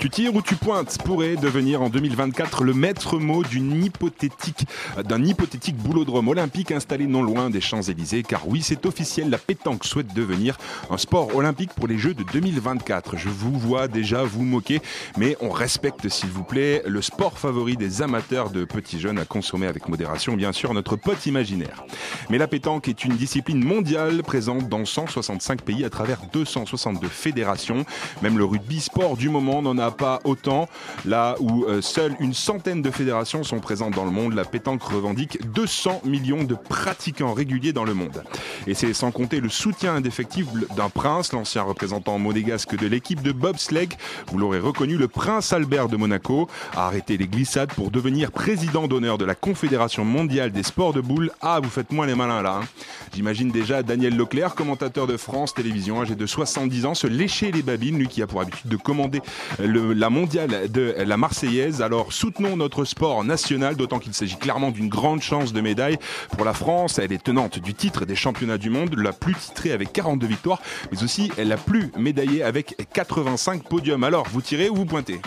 Tu tires ou tu pointes pourrait devenir en 2024 le maître mot d'une hypothétique, d'un hypothétique boulodrome olympique installé non loin des Champs-Élysées. Car oui, c'est officiel, la pétanque souhaite devenir un sport olympique pour les Jeux de 2024. Je vous vois déjà vous moquer, mais on respecte s'il vous plaît le sport favori des amateurs de petits jeunes à consommer avec modération, bien sûr, notre pote imaginaire. Mais la pétanque est une discipline mondiale présente dans 165 pays à travers 262 fédérations. Même le rugby sport du moment n'en a pas autant. Là où euh, seules une centaine de fédérations sont présentes dans le monde, la pétanque revendique 200 millions de pratiquants réguliers dans le monde. Et c'est sans compter le soutien indéfectible d'un prince, l'ancien représentant monégasque de l'équipe de bobsleigh. Vous l'aurez reconnu, le prince Albert de Monaco a arrêté les glissades pour devenir président d'honneur de la Confédération mondiale des sports de boules. Ah, vous faites moins les malins là. hein. J'imagine déjà Daniel Leclerc, commentateur de France Télévisions, âgé de 70 ans, se lécher les babines, lui qui a pour habitude de commander le- la mondiale de la Marseillaise. Alors soutenons notre sport national, d'autant qu'il s'agit clairement d'une grande chance de médaille pour la France. Elle est tenante du titre des championnats du monde, la plus titrée avec 42 victoires, mais aussi la plus médaillée avec 85 podiums. Alors, vous tirez ou vous pointez?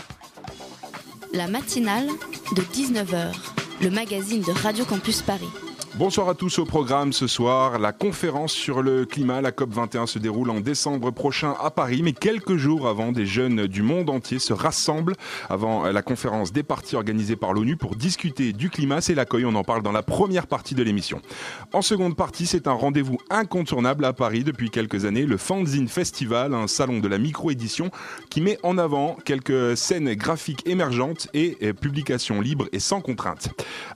La matinale de 19h, le magazine de Radio Campus Paris. Bonsoir à tous au programme ce soir. La conférence sur le climat, la COP21, se déroule en décembre prochain à Paris, mais quelques jours avant, des jeunes du monde entier se rassemblent avant la conférence des partis organisée par l'ONU pour discuter du climat. C'est l'accueil, on en parle dans la première partie de l'émission. En seconde partie, c'est un rendez-vous incontournable à Paris depuis quelques années, le Fanzine Festival, un salon de la micro-édition qui met en avant quelques scènes graphiques émergentes et publications libres et sans contrainte.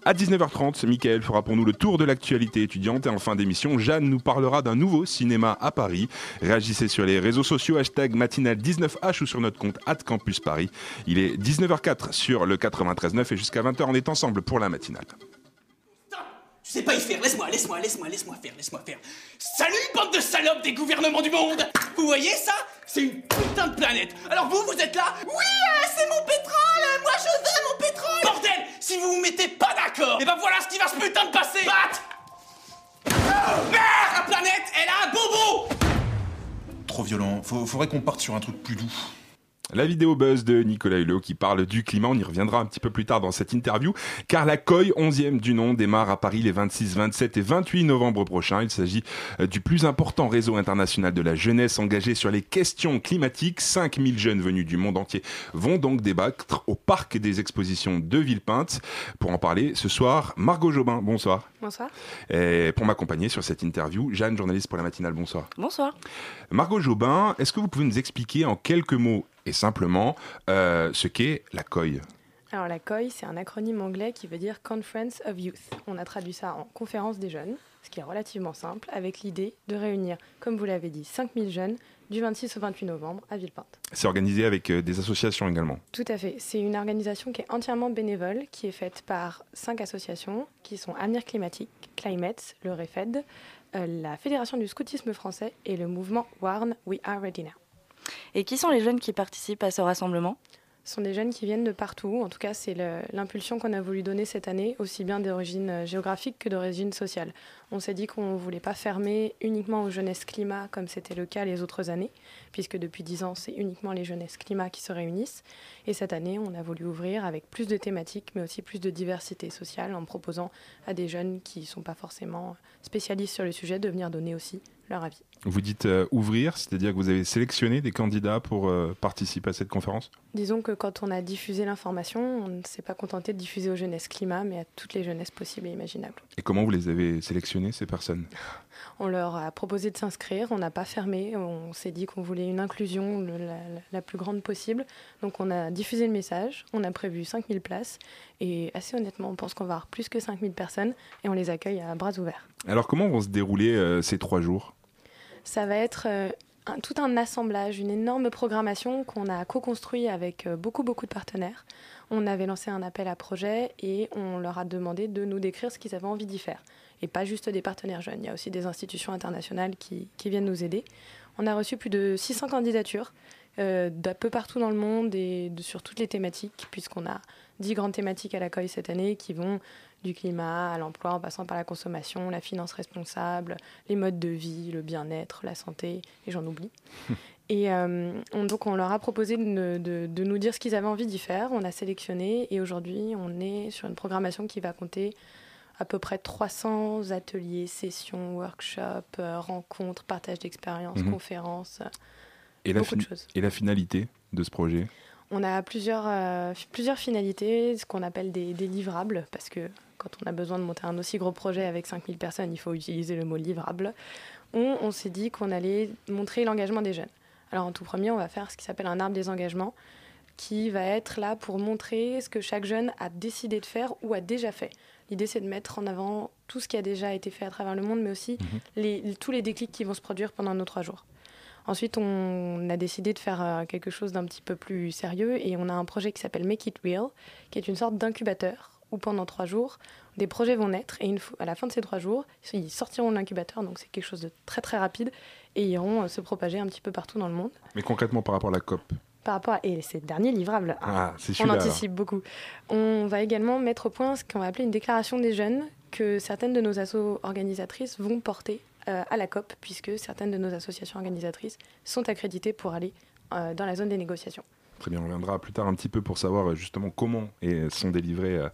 À 19h30, Michael fera pour nous le tour de l'actualité étudiante et en fin d'émission, Jeanne nous parlera d'un nouveau cinéma à Paris. Réagissez sur les réseaux sociaux, hashtag matinale19h ou sur notre compte Campus Paris. Il est 19h04 sur le 93.9 et jusqu'à 20h on est ensemble pour la matinale. Je sais pas y faire, laisse-moi, laisse-moi, laisse-moi, laisse-moi faire, laisse-moi faire. Salut, bande de salopes des gouvernements du monde Vous voyez ça? C'est une putain de planète Alors vous, vous êtes là? Oui, euh, c'est mon pétrole Moi je veux mon pétrole Si vous vous mettez pas d'accord, et ben voilà ce qui va se putain de passer Bat Merde La planète, elle a un bobo Trop violent. Faudrait qu'on parte sur un truc plus doux. La vidéo buzz de Nicolas Hulot qui parle du climat, on y reviendra un petit peu plus tard dans cette interview, car la COI 11e du nom démarre à Paris les 26, 27 et 28 novembre prochains. Il s'agit euh, du plus important réseau international de la jeunesse engagé sur les questions climatiques. 5000 jeunes venus du monde entier vont donc débattre au parc des expositions de Villepinte. Pour en parler ce soir, Margot Jobin, bonsoir. Bonsoir. Et pour m'accompagner sur cette interview, Jeanne, journaliste pour la matinale, bonsoir. Bonsoir. Margot Jobin, est-ce que vous pouvez nous expliquer en quelques mots et simplement euh, ce qu'est la COI Alors la COI, c'est un acronyme anglais qui veut dire Conference of Youth. On a traduit ça en conférence des jeunes, ce qui est relativement simple, avec l'idée de réunir, comme vous l'avez dit, 5000 jeunes du 26 au 28 novembre à Villepinte. C'est organisé avec euh, des associations également. Tout à fait. C'est une organisation qui est entièrement bénévole, qui est faite par cinq associations, qui sont Avenir Climatique, Climate, le REFED, euh, la Fédération du Scoutisme français et le mouvement WARN We Are Ready Now. Et qui sont les jeunes qui participent à ce rassemblement? Ce sont des jeunes qui viennent de partout. En tout cas, c'est l'impulsion qu'on a voulu donner cette année, aussi bien d'origine euh, géographique que d'origine sociale. On s'est dit qu'on ne voulait pas fermer uniquement aux jeunesses climat comme c'était le cas les autres années, puisque depuis 10 ans, c'est uniquement les jeunesses climat qui se réunissent. Et cette année, on a voulu ouvrir avec plus de thématiques, mais aussi plus de diversité sociale, en proposant à des jeunes qui ne sont pas forcément spécialistes sur le sujet de venir donner aussi leur avis. Vous dites euh, ouvrir, c'est-à-dire que vous avez sélectionné des candidats pour euh, participer à cette conférence? Disons que quand on a diffusé l'information, on ne s'est pas contenté de diffuser aux jeunesses climat, mais à toutes les jeunesses possibles et imaginables. Et comment vous les avez sélectionnés, ces personnes? On leur a proposé de s'inscrire, on n'a pas fermé, on s'est dit qu'on voulait une inclusion le- la, la plus grande possible. Donc on a diffusé le message, on a prévu 5000 places, et assez honnêtement, on pense qu'on va avoir plus que 5000 personnes, et on les accueille à bras ouverts. Alors comment vont se dérouler euh, ces trois jours? Ça va être euh, tout un assemblage, une énorme programmation qu'on a co-construit avec euh, beaucoup, beaucoup de partenaires. On avait lancé un appel à projet et on leur a demandé de nous décrire ce qu'ils avaient envie d'y faire. Et pas juste des partenaires jeunes, il y a aussi des institutions internationales qui, viennent nous aider. On a reçu plus de 600 candidatures euh, d'un peu partout dans le monde et sur toutes les thématiques, puisqu'on a 10 grandes thématiques à l'accueil cette année qui vont du climat à l'emploi en passant par la consommation, la finance responsable, les modes de vie, le bien-être, la santé, et j'en oublie. Et euh, on- donc on leur a proposé de, de- de nous dire ce qu'ils avaient envie d'y faire. On a sélectionné et aujourd'hui on est sur une programmation qui va compter à peu près 300 ateliers, sessions, workshops, euh, rencontres, partage d'expériences, Mhm. conférences. Et la, beaucoup de choses. et la finalité de ce projet? On a plusieurs, euh, plusieurs finalités, ce qu'on appelle des, des livrables, parce que quand on a besoin de monter un aussi gros projet avec 5000 personnes, il faut utiliser le mot livrable. On, on s'est dit qu'on allait montrer l'engagement des jeunes. Alors en tout premier, on va faire ce qui s'appelle un arbre des engagements, qui va être là pour montrer ce que chaque jeune a décidé de faire ou a déjà fait. L'idée, c'est de mettre en avant tout ce qui a déjà été fait à travers le monde, mais aussi les- tous les déclics qui vont se produire pendant nos trois jours. Ensuite, on a décidé de faire euh, quelque chose d'un petit peu plus sérieux et on a un projet qui s'appelle Make It Real, qui est une sorte d'incubateur où pendant trois jours, des projets vont naître et une fois- à la fin de ces trois jours, ils sortiront de l'incubateur, donc c'est quelque chose de très très rapide et iront euh, se propager un petit peu partout dans le monde. Mais concrètement par rapport à la COP? Par rapport à et c'est le dernier livrable. Ah, c'est on alors. anticipe beaucoup. On va également mettre au point ce qu'on va appeler une déclaration des jeunes que certaines de nos assos organisatrices vont porter à la COP, puisque certaines de nos associations organisatrices sont accréditées pour aller euh, dans la zone des négociations. Très bien, on reviendra plus tard un petit peu pour savoir euh, justement comment sont délivrées euh,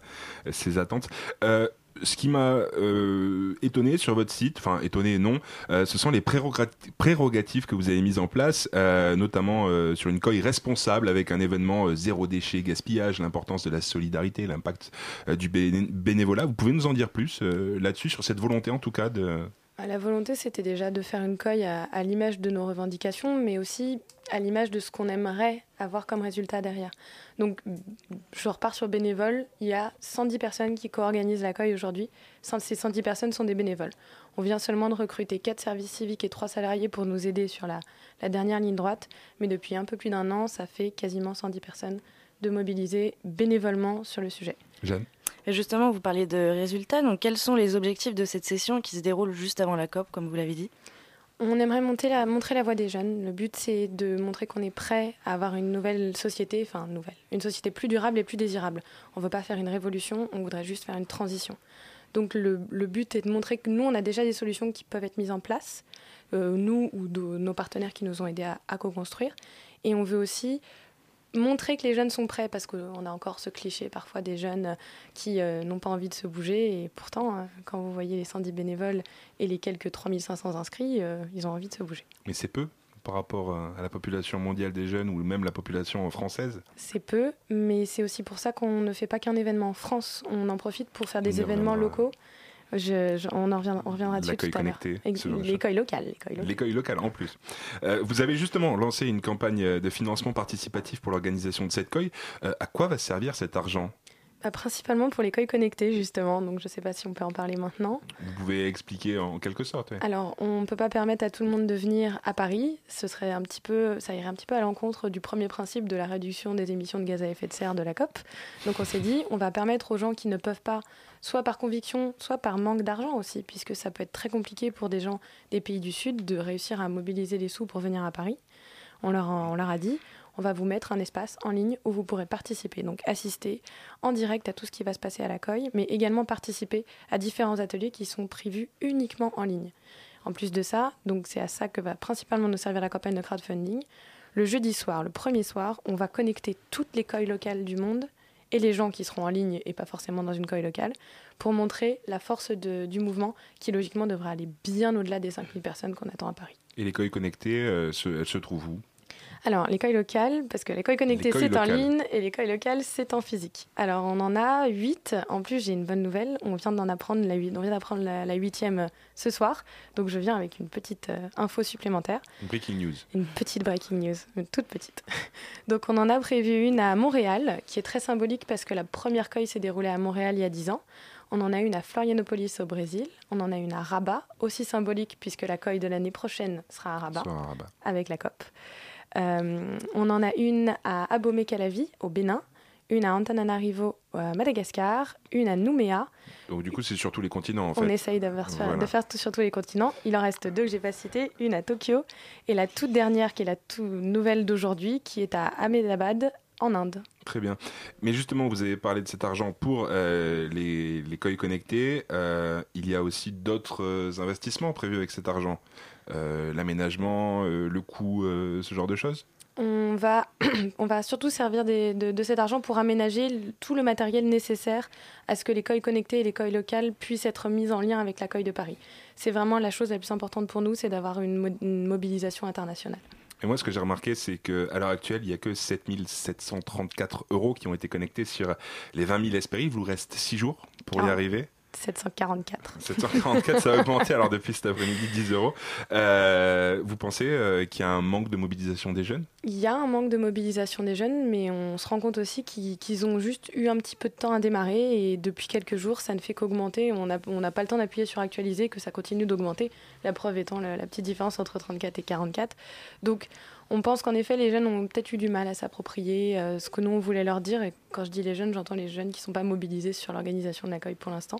ces attentes. Euh, ce qui m'a euh, étonné sur votre site, enfin étonné non, euh, ce sont les prérogat- prérogatives que vous avez mises en place, euh, notamment euh, sur une coille responsable avec un événement euh, zéro déchet, gaspillage, l'importance de la solidarité, l'impact euh, du béné- bénévolat. Vous pouvez nous en dire plus euh, là-dessus, sur cette volonté en tout cas de... La volonté, c'était déjà de faire une coille à, l'image de nos revendications, mais aussi à l'image de ce qu'on aimerait avoir comme résultat derrière. Donc, je repars sur bénévoles. Il y a 110 personnes qui co-organisent la coille aujourd'hui. Ces 110 personnes sont des bénévoles. On vient seulement de recruter 4 services civiques et 3 salariés pour nous aider sur la, dernière ligne droite. Mais depuis un peu plus d'un an, ça fait quasiment 110 personnes de mobiliser bénévolement sur le sujet. Et justement, vous parliez de résultats. Donc, quels sont les objectifs de cette session qui se déroule juste avant la COP, comme vous l'avez dit? On aimerait montrer la voix des jeunes. Le but, c'est de montrer qu'on est prêt à avoir une nouvelle société, enfin nouvelle, une société plus durable et plus désirable. On ne veut pas faire une révolution, on voudrait juste faire une transition. Donc le, but est de montrer que nous, on a déjà des solutions qui peuvent être mises en place, euh, nous ou de- nos partenaires qui nous ont aidés à co-construire. Et on veut aussi montrer que les jeunes sont prêts, parce qu'on a encore ce cliché parfois des jeunes qui euh, n'ont pas envie de se bouger. Et pourtant, euh, quand vous voyez les 110 bénévoles et les quelques 3500 inscrits, euh, ils ont envie de se bouger. Mais c'est peu par rapport à la population mondiale des jeunes ou même la population française. C'est peu, mais c'est aussi pour ça qu'on ne fait pas qu'un événement en France. On en profite pour faire des événements locaux. Je- je- on, en revient- on reviendra dessus tout à l'heure. L'écueil local. l'écueil local. En plus. Euh, vous avez justement lancé une campagne de financement participatif pour l'organisation de cette COI. Euh, à quoi va servir cet argent? Bah, principalement pour l'écueil connecté, justement. Donc je ne sais pas si on peut en parler maintenant. Vous pouvez expliquer en quelque sorte. Alors, on ne peut pas permettre à tout le monde de venir à Paris. Ce serait un petit peu, ça irait un petit peu à l'encontre du premier principe de la réduction des émissions de gaz à effet de serre de la COP. Donc, on s'est dit, on va permettre aux gens qui ne peuvent pas, soit par conviction, soit par manque d'argent aussi, puisque ça peut être très compliqué pour des gens des pays du Sud de réussir à mobiliser les sous pour venir à Paris. On leur, a- on leur a dit, on va vous mettre un espace en ligne où vous pourrez participer, donc assister en direct à tout ce qui va se passer à la COI, mais également participer à différents ateliers qui sont prévus uniquement en ligne. En plus de ça, donc c'est à ça que va principalement nous servir la campagne de crowdfunding. Le jeudi soir, le premier soir, on va connecter toutes les COI locales du monde et les gens qui seront en ligne et pas forcément dans une COI locale pour montrer la force du mouvement qui logiquement devrait aller bien au-delà des 5000 personnes qu'on attend à Paris. Et l'écueil connecté, euh, se- elle se trouve où? Alors, l'école locale, parce que l'école connectée, c'est en ligne et l'école locale, c'est en physique. Alors, on en a huit. En plus, j'ai une bonne nouvelle. On vient d'en apprendre la, huit- on vient d'apprendre la, la huitième euh, ce soir. Donc, je viens avec une petite euh, info supplémentaire. Breaking news. Une petite breaking news, une toute petite. Donc, on en a prévu une à Montréal, qui est très symbolique parce que la première COI s'est déroulée à Montréal il y a 10 ans. On en a une à Florianopolis au Brésil. On en a une à Rabat, aussi symbolique puisque la COI de l'année prochaine sera à Rabat, Soit un rabat. avec la COP. Euh, on en a une à Abomey-Calavi au Bénin, une à Antananarivo à Madagascar, une à Nouméa. Donc du coup, c'est sur tous les continents en On fait. essaye de faire, Voilà. de faire tout sur tous les continents. Il en reste deux que j'ai pas citées, une à Tokyo et la toute dernière qui est la toute nouvelle d'aujourd'hui qui est à Ahmedabad en Inde. Très bien. Mais justement, vous avez parlé de cet argent pour euh, les, les COI connectés. Euh, il y a aussi d'autres euh, investissements prévus avec cet argent. Euh, L'aménagement, euh, le coût, euh, ce genre de choses On va, on va surtout servir des- de, de cet argent pour aménager tout le matériel nécessaire à ce que les COI connectés et les COI locales puissent être mis en lien avec la COI de Paris. C'est vraiment la chose la plus importante pour nous, c'est d'avoir une, mo- une mobilisation internationale. Et moi, ce que j'ai remarqué, c'est qu'à l'heure actuelle, il n'y a que 7734 euros qui ont été connectés sur les 20 000 Espéry. Il vous reste 6 jours pour y Ah. arriver. 744. 744, ça a augmenté alors depuis cet après-midi 10 euros. Euh, vous pensez euh, qu'il y a un manque de mobilisation des jeunes? Il y a un manque de mobilisation des jeunes, mais on se rend compte aussi qu'ils ont juste eu un petit peu de temps à démarrer et depuis quelques jours, ça ne fait qu'augmenter. On n'a on n'a pas le temps d'appuyer sur actualiser, que ça continue d'augmenter. La preuve étant la, la petite différence entre 34 et 44. Donc, on pense qu'en effet, les jeunes ont peut-être eu du mal à s'approprier euh, ce que nous, on voulait leur dire. Et quand je dis les jeunes, j'entends les jeunes qui ne sont pas mobilisés sur l'organisation de l'accueil pour l'instant.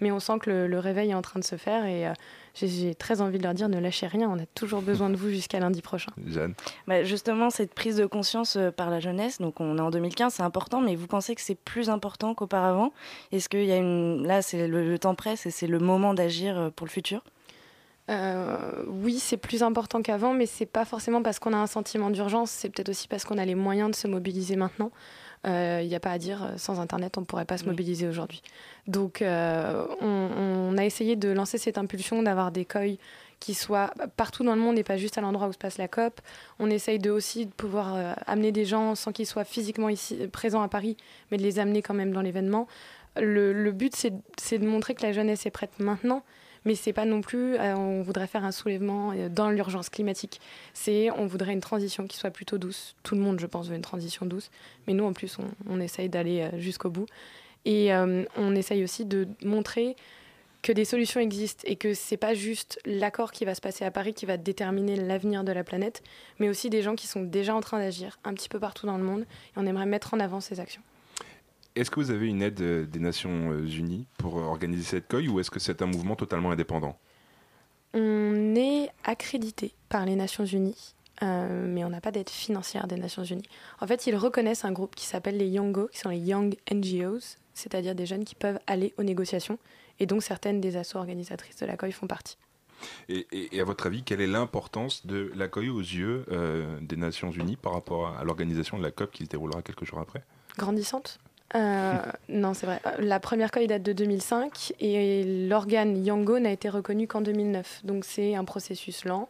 Mais on sent que le, le réveil est en train de se faire et euh, j'ai- très envie de leur dire ne lâchez rien, on a toujours besoin de vous jusqu'à lundi prochain. Jeanne Bah, justement, cette prise de conscience euh, par la jeunesse, donc on est en 2015, c'est important, mais vous pensez que c'est plus important qu'auparavant? Est-ce qu'il y a une. Là, c'est le, le temps presse et c'est le moment d'agir pour le futur? Euh, oui, c'est plus important qu'avant, mais c'est pas forcément parce qu'on a un sentiment d'urgence, c'est peut-être aussi parce qu'on a les moyens de se mobiliser maintenant. Il n'y a pas à dire, euh, sans Internet, on ne pourrait pas se Oui. mobiliser aujourd'hui. Donc, euh, on, on a essayé de lancer cette impulsion d'avoir des COI qui soient partout dans le monde et pas juste à l'endroit où se passe la COP. On essaye de aussi de pouvoir euh, amener des gens sans qu'ils soient physiquement ici, présents à Paris, mais de les amener quand même dans l'événement. Le, le but, c'est de montrer que la jeunesse est prête maintenant, mais c'est pas non plus euh, on voudrait faire un soulèvement euh, dans l'urgence climatique. C'est on voudrait une transition qui soit plutôt douce. Tout le monde, je pense, veut une transition douce, mais nous en plus on, essaye d'aller euh, jusqu'au bout et on essaye aussi de montrer que des solutions existent et que c'est pas juste l'accord qui va se passer à Paris qui va déterminer l'avenir de la planète, mais aussi des gens qui sont déjà en train d'agir un petit peu partout dans le monde et on aimerait mettre en avant ces actions. Est-ce que vous avez une aide euh, des Nations euh, Unies pour euh, organiser cette COI ou est-ce que c'est un mouvement totalement indépendant? On est accrédité par les Nations Unies, euh, mais on n'a pas d'aide financière des Nations Unies. En fait, ils reconnaissent un groupe qui s'appelle les Youngo, qui sont les Young NGOs, c'est-à-dire des jeunes qui peuvent aller aux négociations, et donc certaines des assos organisatrices de la COI font partie. et, et- et à votre avis, quelle est l'importance de la COI aux yeux euh, des Nations Unies par rapport à, à l'organisation de la COP qui se déroulera quelques jours après? Grandissante Euh, Non, c'est vrai. Euh, La première COI date de 2005 et l'organe Yango n'a été reconnu qu'en 2009. Donc c'est un processus lent,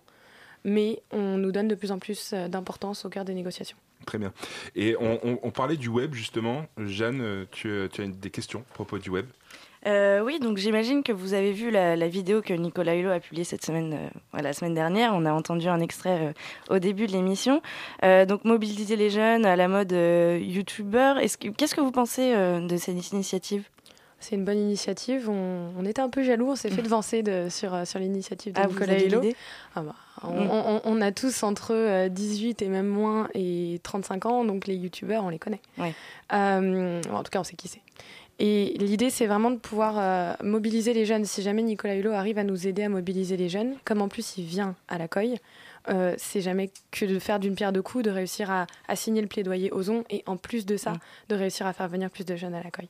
mais on nous donne de plus en plus euh, d'importance au cœur des négociations. Très bien. Et on, on- parlait du web justement. Jeanne, euh, tu, as des questions à propos du web? Euh, oui, donc j'imagine que vous avez vu la, la vidéo que Nicolas Hulot a publiée cette semaine, euh, la semaine dernière. On a entendu un extrait euh, au début de l'émission. Donc mobiliser les jeunes à la mode youtubeur. Est-ce que- Qu'est-ce que vous pensez de cette initiative? C'est une bonne initiative. On, on était un peu jaloux, on s'est fait devancer de, sur, sur l'initiative de Ah, Nicolas Hulot. Ah bah, on, Mm. on- on a tous entre euh, 18 et même moins et 35 ans, donc les youtubeurs, on les connaît. Ouais. Euh, en tout cas, on sait qui c'est. Et l'idée, c'est vraiment de pouvoir euh, mobiliser les jeunes. Si jamais Nicolas Hulot arrive à nous aider à mobiliser les jeunes, comme en plus il vient à la COI, euh, c'est jamais que de faire d'une pierre deux coups, de réussir à, à signer le plaidoyer Ozon et en plus de ça, Mm. de réussir à faire venir plus de jeunes à la COI.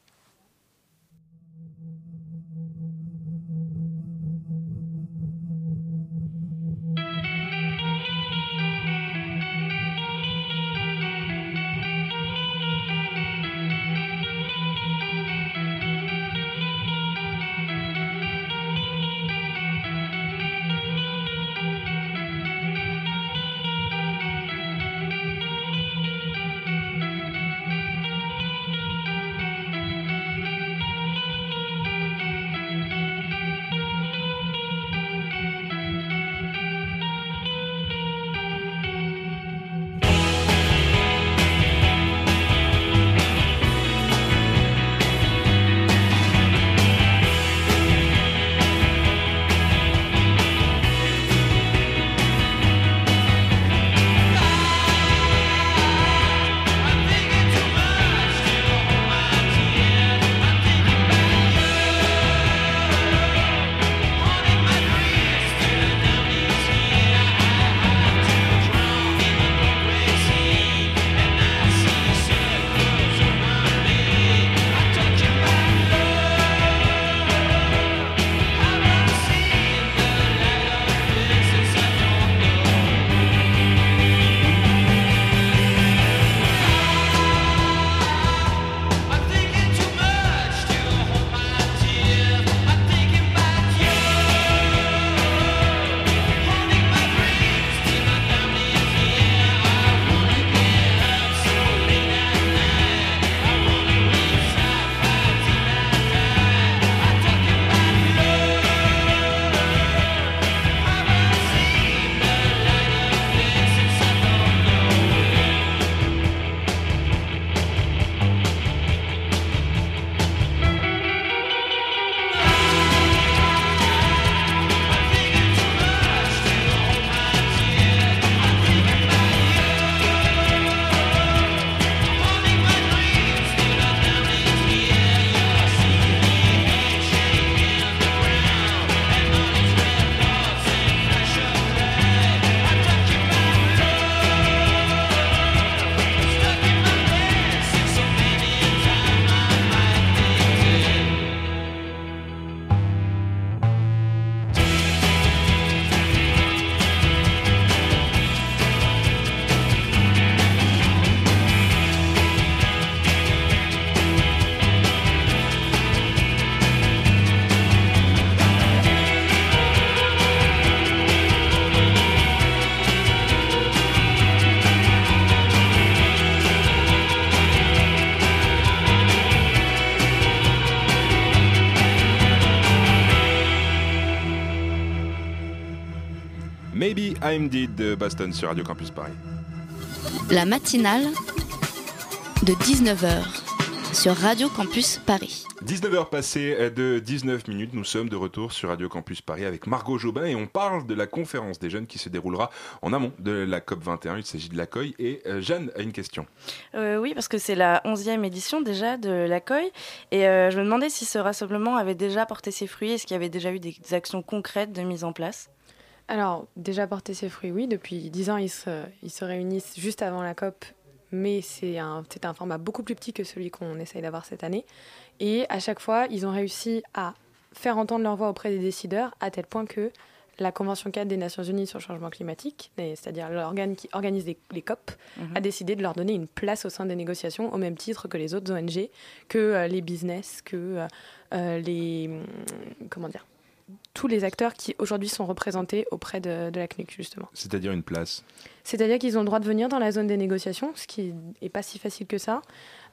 Maybe I'm Dead de Boston sur Radio Campus Paris. La matinale de 19h sur Radio Campus Paris. 19h passées de 19 minutes, nous sommes de retour sur Radio Campus Paris avec Margot Jobin et on parle de la conférence des jeunes qui se déroulera en amont de la COP 21. Il s'agit de l'accueil et euh, Jeanne a une question. Euh, oui, parce que c'est la 11e édition déjà de l'accueil et euh, je me demandais si ce rassemblement avait déjà porté ses fruits, est-ce qu'il y avait déjà eu des actions concrètes de mise en place? Alors, déjà porté ses fruits, oui. Depuis 10 ans, ils se, ils se réunissent juste avant la COP mais c'est un, un format beaucoup plus petit que celui qu'on essaye d'avoir cette année. Et à chaque fois, ils ont réussi à faire entendre leur voix auprès des décideurs, à tel point que la Convention 4 des Nations Unies sur le changement climatique, c'est-à-dire l'organe qui organise les, COP, mhm. a décidé de leur donner une place au sein des négociations au même titre que les autres ONG, que euh, les business, que euh, euh, les... Comment dire tous les acteurs qui aujourd'hui sont représentés auprès de, la CNUC, justement. C'est-à-dire une place C'est-à-dire qu'ils ont le droit de venir dans la zone des négociations, ce qui n'est pas si facile que ça.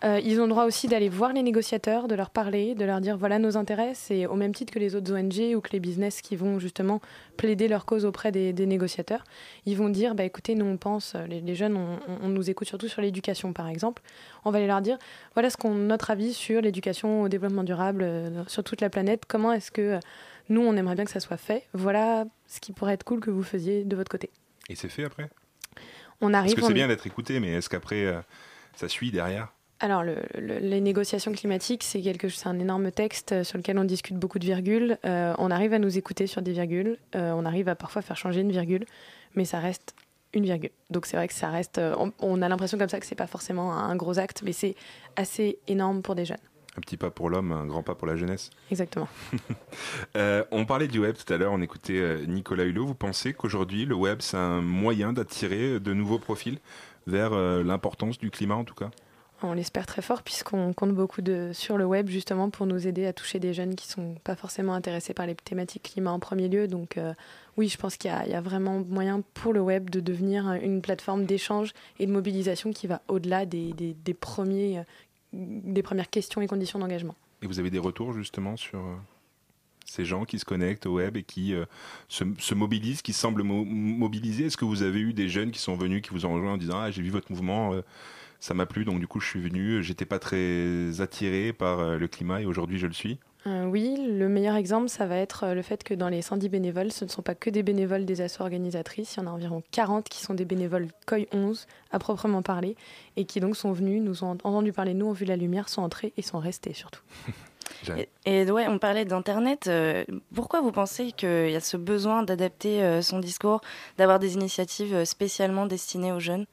Euh, ils ont le droit aussi d'aller voir les négociateurs, de leur parler, de leur dire voilà nos intérêts. C'est au même titre que les autres ONG ou que les business qui vont justement plaider leur cause auprès des, négociateurs. Ils vont dire bah, écoutez, nous on pense, les, jeunes, on, nous écoute surtout sur l'éducation par exemple. On va aller leur dire voilà ce qu'on notre avis sur l'éducation au développement durable euh, sur toute la planète. Comment est-ce que. Nous, on aimerait bien que ça soit fait. Voilà ce qui pourrait être cool que vous faisiez de votre côté. Et c'est fait après? On arrive. Parce que c'est bien d'être écouté, mais est-ce qu'après, euh, ça suit derrière? Alors, les négociations climatiques, c'est quelque, c'est un énorme texte euh, sur lequel on discute beaucoup de virgules. Euh, on arrive à nous écouter sur des virgules. on arrive à parfois faire changer une virgule, mais ça reste une virgule. Donc c'est vrai que ça reste. On, a l'impression comme ça que c'est pas forcément un gros acte, mais c'est assez énorme pour des jeunes. Un petit pas pour l'homme, un grand pas pour la jeunesse. Exactement. Euh, on parlait du web tout à l'heure, on écoutait euh, Nicolas Hulot. Vous pensez qu'aujourd'hui, le web, c'est un moyen d'attirer de nouveaux profils vers euh, l'importance du climat en tout cas? On l'espère très fort puisqu'on compte beaucoup de, sur le web justement pour nous aider à toucher des jeunes qui ne sont pas forcément intéressés par les thématiques climat en premier lieu. Donc oui, je pense qu'il y, a vraiment moyen pour le web de devenir une plateforme d'échange et de mobilisation qui va au-delà des, des, premiers des premières questions et conditions d'engagement. Et vous avez des retours justement sur euh, ces gens qui se connectent au web et qui euh, se, mobilisent, qui semblent mobiliser? Est-ce que vous avez eu des jeunes qui sont venus, qui vous ont rejoint en disant Ah, j'ai vu votre mouvement, euh, ça m'a plu, donc du coup je suis venu, j'étais pas très attiré par le climat et aujourd'hui je le suis? Euh, oui, le meilleur exemple, ça va être euh, le fait que dans les 110 bénévoles, ce ne sont pas que des bénévoles des assos organisatrices. Il y en a environ 40 qui sont des bénévoles COI 11 à proprement parler et qui donc sont venus, nous ont entendu parler, nous ont vu la lumière, sont entrés et sont restés surtout. Et, ouais, on parlait d'Internet. Euh, pourquoi vous pensez qu'il y a ce besoin d'adapter son discours, d'avoir des initiatives spécialement destinées aux jeunes?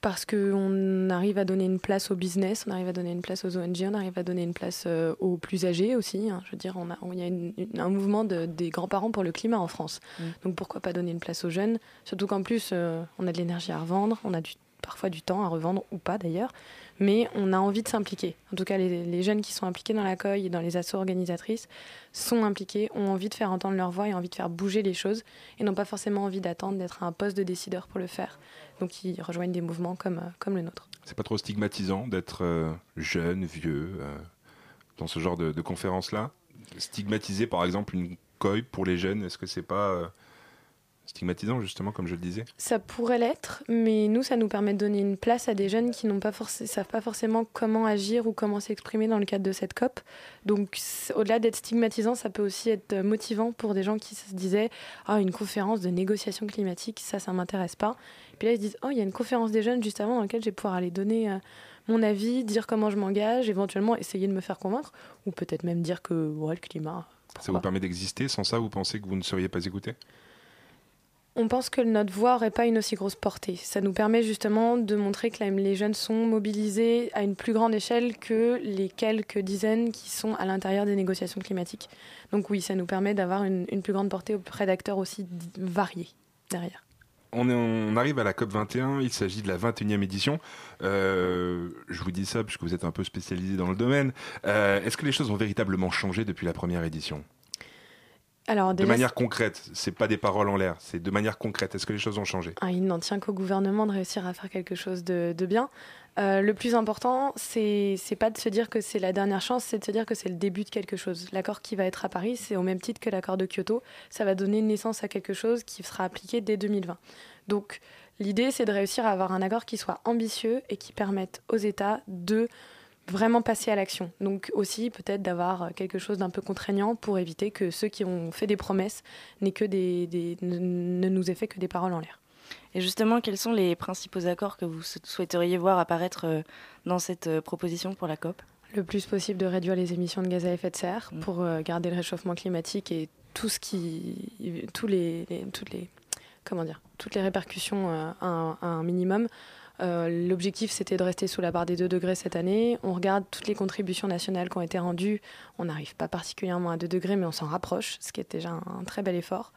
Parce qu'on arrive à donner une place au business, on arrive à donner une place aux ONG, on arrive à donner une place euh, aux plus âgés aussi. Hein. Je veux dire, on il y a un mouvement des grands-parents pour le climat en France. Mm. Donc pourquoi pas donner une place aux jeunes? Surtout qu'en plus, euh, on a de l'énergie à revendre, on a du, parfois du temps à revendre ou pas d'ailleurs mais on a envie de s'impliquer. En tout cas, les, jeunes qui sont impliqués dans la COI et dans les assos organisatrices sont impliqués, ont envie de faire entendre leur voix et envie de faire bouger les choses et n'ont pas forcément envie d'attendre d'être à un poste de décideur pour le faire. Donc ils rejoignent des mouvements comme, euh, comme le nôtre. C'est pas trop stigmatisant d'être euh, jeune, vieux, euh, dans ce genre de, de conférences-là Stigmatiser par exemple une COI pour les jeunes, est-ce que c'est pas stigmatisant, justement, comme je le disais? Ça pourrait l'être, mais nous, ça nous permet de donner une place à des jeunes qui ne savent pas forcément comment agir ou comment s'exprimer dans le cadre de cette COP. Donc, au-delà d'être stigmatisant, ça peut aussi être motivant pour des gens qui se disaient Ah, une conférence de négociation climatique, ça, ça m'intéresse pas. Puis là, ils se disent Oh, il y a une conférence des jeunes juste avant dans laquelle je vais pouvoir aller donner. Euh, mon avis, dire comment je m'engage, éventuellement essayer de me faire convaincre, ou peut-être même dire que ouais, le climat. Ça vous permet d'exister Sans ça, vous pensez que vous ne seriez pas écouté? On pense que notre voix n'aurait pas une aussi grosse portée. Ça nous permet justement de montrer que les jeunes sont mobilisés à une plus grande échelle que les quelques dizaines qui sont à l'intérieur des négociations climatiques. Donc oui, ça nous permet d'avoir une, plus grande portée auprès d'acteurs aussi variés derrière. On, arrive à la COP 21, il s'agit de la 21e édition. Euh, je vous dis ça puisque vous êtes un peu spécialisé dans le domaine. Euh, est-ce que les choses ont véritablement changé depuis la première édition? Alors, De manière concrète, c'est pas des paroles en l'air, c'est de manière concrète. Est-ce que les choses ont changé? Ah, il n'en tient qu'au gouvernement de réussir à faire quelque chose de, de bien. Euh, le plus important, c'est pas de se dire que c'est la dernière chance, c'est de se dire que c'est le début de quelque chose. L'accord qui va être à Paris, c'est au même titre que l'accord de Kyoto. Ça va donner naissance à quelque chose qui sera appliqué dès 2020. Donc, l'idée, c'est de réussir à avoir un accord qui soit ambitieux et qui permette aux États de vraiment passer à l'action. Donc aussi peut-être d'avoir quelque chose d'un peu contraignant pour éviter que ceux qui ont fait des promesses que des, des- ne, nous aient fait que des paroles en l'air. Et justement, quels sont les principaux accords que vous sou- souhaiteriez voir apparaître euh, dans cette euh, proposition pour la COP? Le plus possible de réduire les émissions de gaz à effet de serre Mm. pour euh, garder le réchauffement climatique et tout ce qui, tous les, les- toutes les, comment dire, toutes les répercussions euh, à, un, à un minimum. Euh, L'objectif, c'était de rester sous la barre des 2 degrés cette année. On regarde toutes les contributions nationales qui ont été rendues. On n'arrive pas particulièrement à 2 degrés, mais on s'en rapproche, ce qui est déjà un, un très bel effort.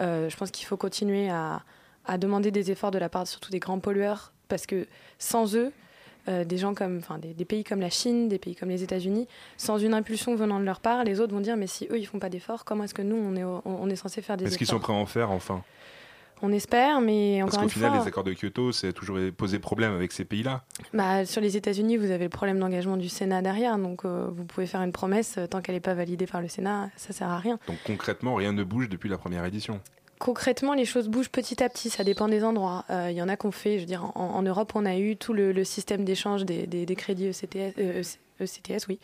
Euh, je pense qu'il faut continuer à, à demander des efforts de la part surtout des grands pollueurs, parce que sans eux, euh, des gens comme, enfin, des, des pays comme la Chine, des pays comme les États-Unis, sans une impulsion venant de leur part, les autres vont dire mais si eux ils font pas d'efforts, comment est-ce que nous on est, on, on est censé faire des Est-ce efforts qu'ils sont prêts à en faire enfin? On espère, mais encore Parce qu'au une final, fois, les accords de Kyoto, c'est toujours posé problème avec ces pays-là. bah, sur les États-Unis, vous avez le problème d'engagement du Sénat derrière, donc euh, vous pouvez faire une promesse euh, tant qu'elle n'est pas validée par le Sénat, ça sert à rien. Donc concrètement, rien ne bouge depuis la première édition. Concrètement, les choses bougent petit à petit, ça dépend des endroits. Euh, Il y en a qu'on fait, je veux dire, en, en Europe, on a eu tout le, le système d'échange des, des- des crédits E ECTS, euh, ECTS oui,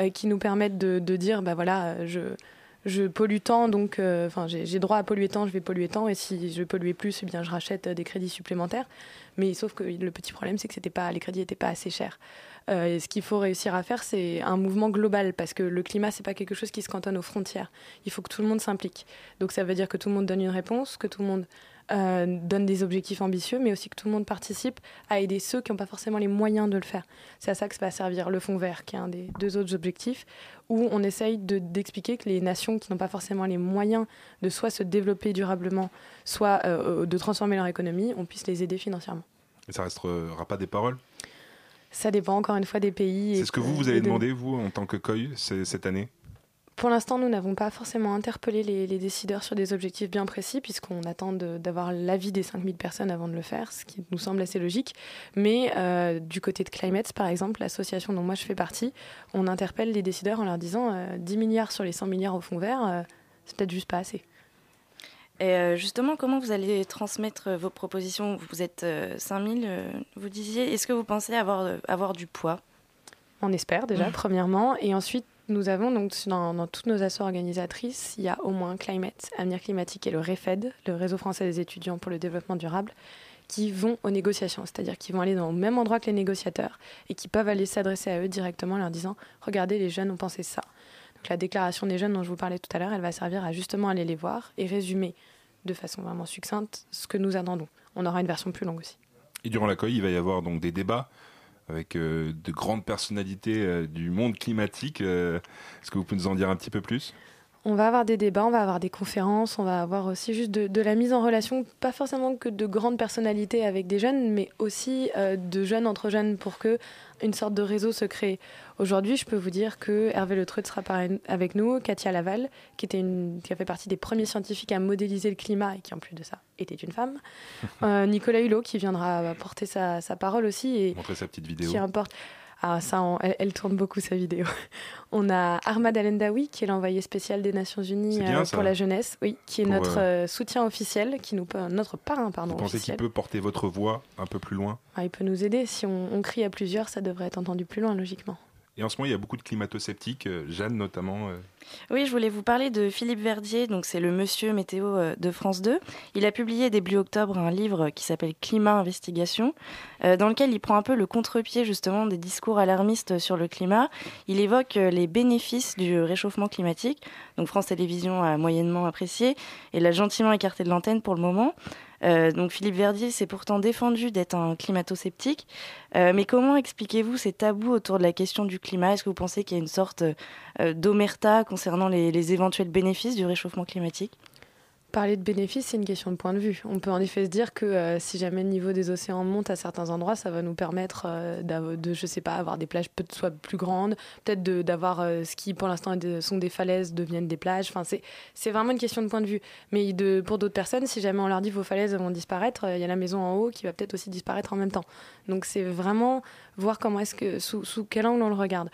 euh, qui nous permettent de, de dire, bah voilà, euh, je, je pollue tant, donc euh, j'ai droit à polluer tant, je vais polluer tant, et si je polluer plus, eh bien je rachète euh, des crédits supplémentaires. Mais sauf que le petit problème, c'est que c'était pas, les crédits n'étaient pas assez chers. Euh, et ce qu'il faut réussir à faire, c'est un mouvement global, parce que le climat, c'est pas quelque chose qui se cantonne aux frontières. Il faut que tout le monde s'implique. Donc ça veut dire que tout le monde donne une réponse, que tout le monde euh, donne des objectifs ambitieux, mais aussi que tout le monde participe à aider ceux qui n'ont pas forcément les moyens de le faire. C'est à ça que ça va servir le fonds vert, qui est un des deux autres objectifs, où on essaye de- d'expliquer que les nations qui n'ont pas forcément les moyens de soit se développer durablement, soit euh, de transformer leur économie, on puisse les aider financièrement. Et ça restera pas des paroles? Ça dépend encore une fois des pays. C'est ce que vous, vous allez de- demander, vous, en tant que COI, cette année? Pour l'instant, nous n'avons pas forcément interpellé les, les décideurs sur des objectifs bien précis, puisqu'on attend de- d'avoir l'avis des 5000 personnes avant de le faire, ce qui nous semble assez logique. Mais euh, du côté de Climate, par exemple, l'association dont moi je fais partie, on interpelle les décideurs en leur disant euh, 10 milliards sur les 100 milliards au fond vert, euh, c'est peut-être juste pas assez. Et euh, justement, comment vous allez transmettre vos propositions? Vous êtes euh, 5000, euh, vous disiez. Est-ce que vous pensez avoir, euh, avoir du poids? On espère déjà, Mm. premièrement. Et ensuite, nous avons donc dans, toutes nos assos organisatrices, il y a au moins Climate, Avenir Climatique et le REFED, le Réseau français des étudiants pour le développement durable, qui vont aux négociations, c'est-à-dire qui vont aller dans le même endroit que les négociateurs et qui peuvent aller s'adresser à eux directement en leur disant Regardez, les jeunes ont pensé ça. Donc la déclaration des jeunes dont je vous parlais tout à l'heure, elle va servir à justement aller les voir et résumer de façon vraiment succincte ce que nous attendons. On aura une version plus longue aussi. Et durant la COI, il va y avoir donc des débats avec euh, de grandes personnalités euh, du monde climatique. Euh, Est-ce que vous pouvez nous en dire un petit peu plus? On va avoir des débats, on va avoir des conférences, on va avoir aussi juste de, de la mise en relation, pas forcément que de grandes personnalités avec des jeunes, mais aussi euh, de jeunes entre jeunes pour que une sorte de réseau se crée. Aujourd'hui, je peux vous dire que Hervé Le Treut sera avec nous, Katia Laval, qui, était une, qui a fait partie des premiers scientifiques à modéliser le climat et qui, en plus de ça, était une femme. Euh, Nicolas Hulot, qui viendra porter sa, sa parole aussi. Et Montrer sa petite vidéo. qui importe. Ah, ça, on- elle, elle tourne beaucoup sa vidéo. On a Ahmad Alendawi, qui est l'envoyé spécial des Nations Unies bien, euh, pour la jeunesse, oui, qui est Pour, notre euh, euh, soutien officiel, qui nous notre parrain, pardon. Vous pensez qu'il peut porter votre voix un peu plus loin? Ah, il peut nous aider. Si on, on crie à plusieurs, ça devrait être entendu plus loin, logiquement. Et en ce moment, il y a beaucoup de climato-sceptiques, euh, Jeanne notamment. euh, Oui, je voulais vous parler de Philippe Verdier, donc c'est le monsieur météo euh, de France 2. Il a publié début octobre un livre qui s'appelle Climat Investigation, dans lequel il prend un peu le contre-pied justement des discours alarmistes sur le climat. Il évoque les bénéfices du réchauffement climatique. Donc France Télévisions a moyennement apprécié et l'a gentiment écarté de l'antenne pour le moment. Euh, donc Philippe Verdier s'est pourtant défendu d'être un climato-sceptique. Euh, mais comment expliquez-vous ces tabous autour de la question du climat? Est-ce que vous pensez qu'il y a une sorte euh, d'omerta concernant les, les éventuels bénéfices du réchauffement climatique? Parler de bénéfices, c'est une question de point de vue. On peut en effet se dire que euh, si jamais le niveau des océans monte à certains endroits, ça va nous permettre euh, de, je sais pas, avoir des plages peut soit plus grandes, peut-être d'avoir euh, ce qui pour l'instant sont des falaises deviennent des plages. Enfin, c'est vraiment une question de point de vue. Mais pour d'autres personnes, si jamais on leur dit vos falaises vont disparaître, il y a la maison en haut qui va peut-être aussi disparaître en même temps. Donc c'est vraiment voir comment est-ce que sous, sous quel angle on le regarde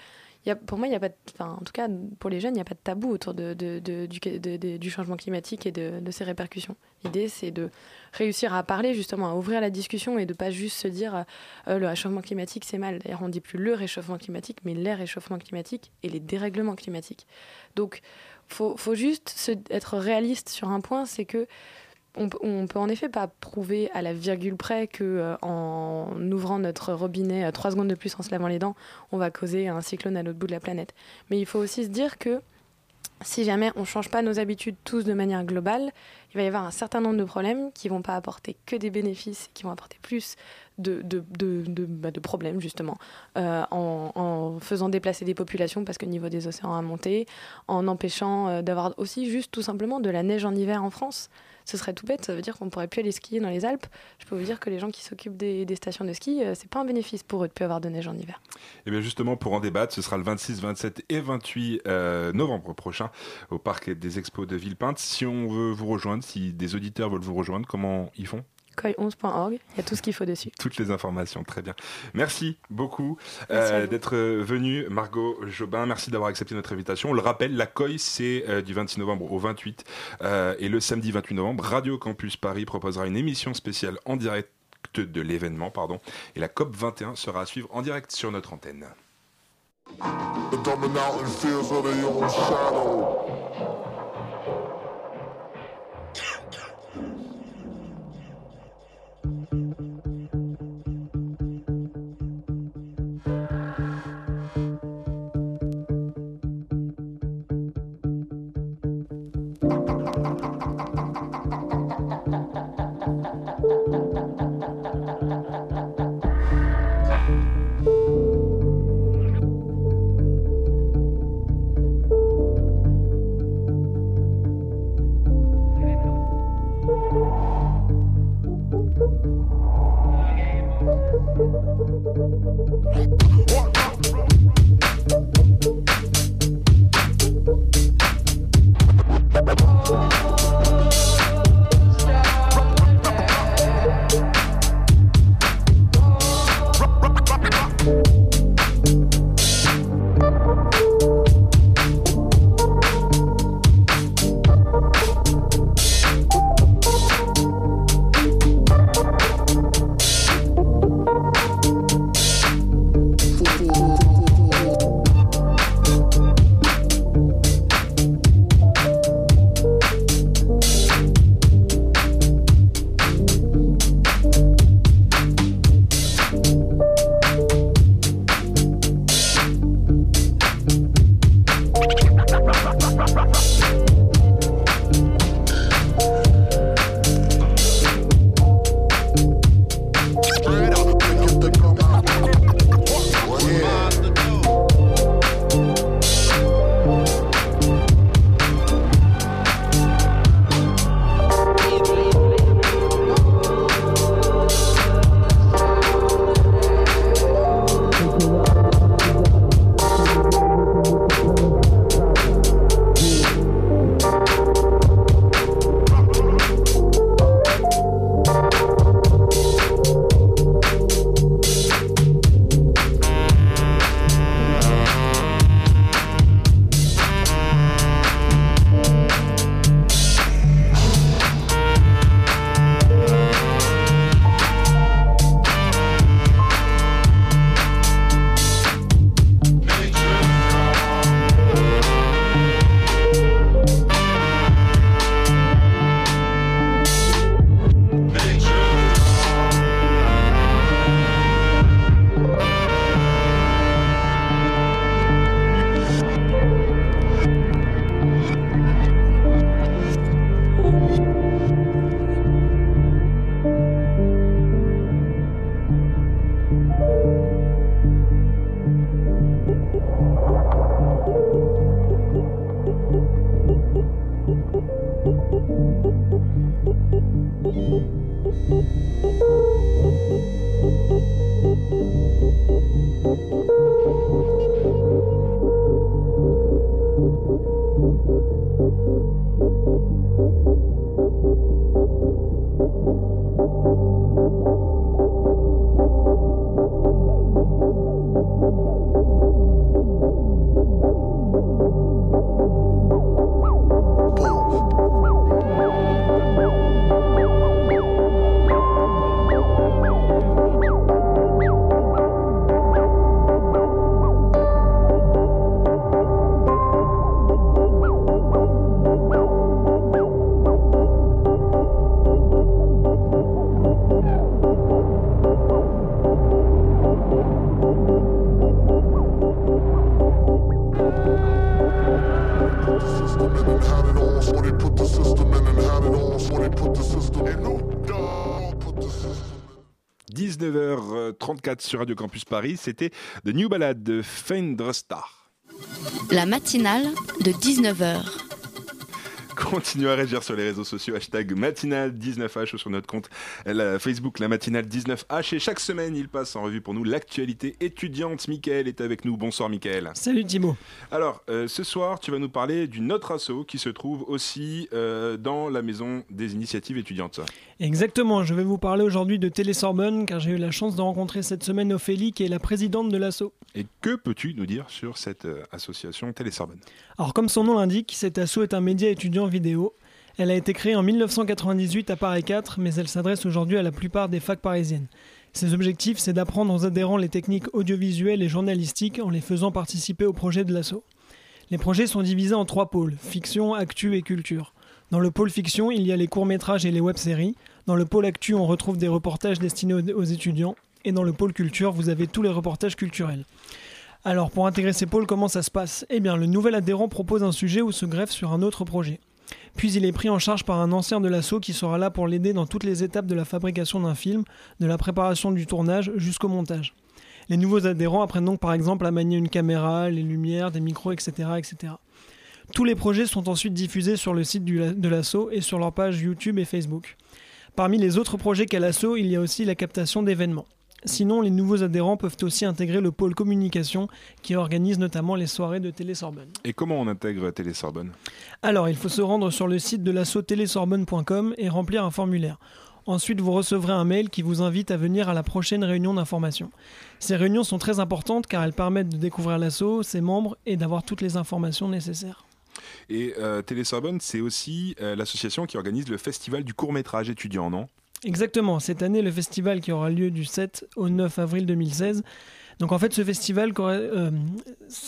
pour moi, il y a pas, en tout cas pour les jeunes, il n'y a pas de tabou autour de, du, changement climatique et de, ses répercussions. L'idée, c'est de réussir à parler justement, à ouvrir la discussion et de pas juste se dire euh, le réchauffement climatique c'est mal. D'ailleurs, on dit plus le réchauffement climatique, mais les réchauffements climatiques et les dérèglements climatiques. Donc, faut, faut juste être réaliste sur un point, c'est que on, on, peut en effet pas prouver à la virgule près que euh, en ouvrant notre robinet euh, trois secondes de plus en se lavant les dents, on va causer un cyclone à l'autre bout de la planète. Mais il faut aussi se dire que si jamais on ne change pas nos habitudes tous de manière globale, il va y avoir un certain nombre de problèmes qui vont pas apporter que des bénéfices, qui vont apporter plus de, de, de, bah, problèmes justement, euh, en, en, faisant déplacer des populations parce que le niveau des océans a monté, en empêchant d'avoir aussi juste tout simplement de la neige en hiver en France ce serait tout bête. Ça veut dire qu'on pourrait plus aller skier dans les Alpes. Je peux vous dire que les gens qui s'occupent des, stations de ski, euh, c'est pas un bénéfice pour eux de plus avoir de neige en hiver. Et eh bien justement, pour en débattre, ce sera le 26, 27 et 28 euh, novembre prochain au parc des expos de Villepinte. Si on veut vous rejoindre, si des auditeurs veulent vous rejoindre, comment ils font? coy11.org. Il y a tout ce qu'il faut dessus. Toutes les informations, très bien. Merci beaucoup euh, d'être venu, Margot Jobin. Merci d'avoir accepté notre invitation. On le rappelle, la COI, c'est euh, du 26 novembre au 28. Euh, et le samedi 28 novembre, Radio Campus Paris proposera une émission spéciale en direct de l'événement. pardon. Et la COP 21 sera à suivre en direct sur notre antenne. 19h34 sur Radio Campus Paris, c'était The New Ballad de Fendre Star. La matinale de 19h. Continuez à réagir sur les réseaux sociaux, hashtag matinale19h ou sur notre compte la Facebook, la matinale 19h. Et chaque semaine, il passe en revue pour nous l'actualité étudiante. Michael est avec nous. Bonsoir, Michael. Salut, Timo. Alors, euh, ce soir, tu vas nous parler d'une autre asso qui se trouve aussi euh, dans la maison des initiatives étudiantes. Exactement. Je vais vous parler aujourd'hui de Télésorbonne car j'ai eu la chance de rencontrer cette semaine Ophélie qui est la présidente de l'asso. Et que peux-tu nous dire sur cette euh, association Télésorbonne Alors, comme son nom l'indique, cette asso est un média étudiant vidéo. Elle a été créée en 1998 à Paris 4, mais elle s'adresse aujourd'hui à la plupart des facs parisiennes. Ses objectifs, c'est d'apprendre aux adhérents les techniques audiovisuelles et journalistiques en les faisant participer au projet de l'asso. Les projets sont divisés en trois pôles, fiction, actu et culture. Dans le pôle fiction, il y a les courts-métrages et les web-séries. Dans le pôle actu, on retrouve des reportages destinés aux- étudiants. Et dans le pôle culture, vous avez tous les reportages culturels. Alors, pour intégrer ces pôles, comment ça se passe? Eh bien, le nouvel adhérent propose un sujet ou se greffe sur un autre projet. Puis il est pris en charge par un ancien de l'assaut qui sera là pour l'aider dans toutes les étapes de la fabrication d'un film, de la préparation du tournage jusqu'au montage. Les nouveaux adhérents apprennent donc par exemple à manier une caméra, les lumières, des micros, etc. etc. Tous les projets sont ensuite diffusés sur le site de l'assaut et sur leur page YouTube et Facebook. Parmi les autres projets qu'a l'assaut, il y a aussi la captation d'événements. Sinon, les nouveaux adhérents peuvent aussi intégrer le pôle communication qui organise notamment les soirées de Télé-Sorbonne. Et comment on intègre Télésorbonne Alors, il faut se rendre sur le site de l'assaut télésorbonne.com et remplir un formulaire. Ensuite, vous recevrez un mail qui vous invite à venir à la prochaine réunion d'information. Ces réunions sont très importantes car elles permettent de découvrir l'assaut, ses membres et d'avoir toutes les informations nécessaires. Et euh, Télésorbonne, c'est aussi euh, l'association qui organise le festival du court-métrage étudiant, non? Exactement, cette année, le festival qui aura lieu du 7 au 9 avril 2016. Donc en fait, ce festival, euh,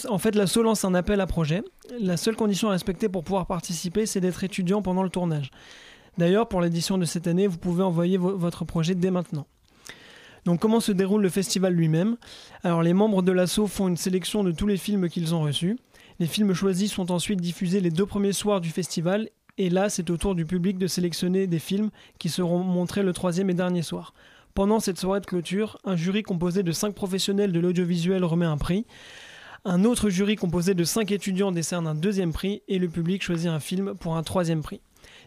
en fait, l'assaut lance un appel à projet. La seule condition à respecter pour pouvoir participer, c'est d'être étudiant pendant le tournage. D'ailleurs, pour l'édition de cette année, vous pouvez envoyer vo- votre projet dès maintenant. Donc comment se déroule le festival lui-même? Alors les membres de l'assaut font une sélection de tous les films qu'ils ont reçus. Les films choisis sont ensuite diffusés les deux premiers soirs du festival et là c'est au tour du public de sélectionner des films qui seront montrés le troisième et dernier soir. Pendant cette soirée de clôture, un jury composé de cinq professionnels de l'audiovisuel remet un prix. Un autre jury composé de cinq étudiants décerne un deuxième prix et le public choisit un film pour un troisième prix.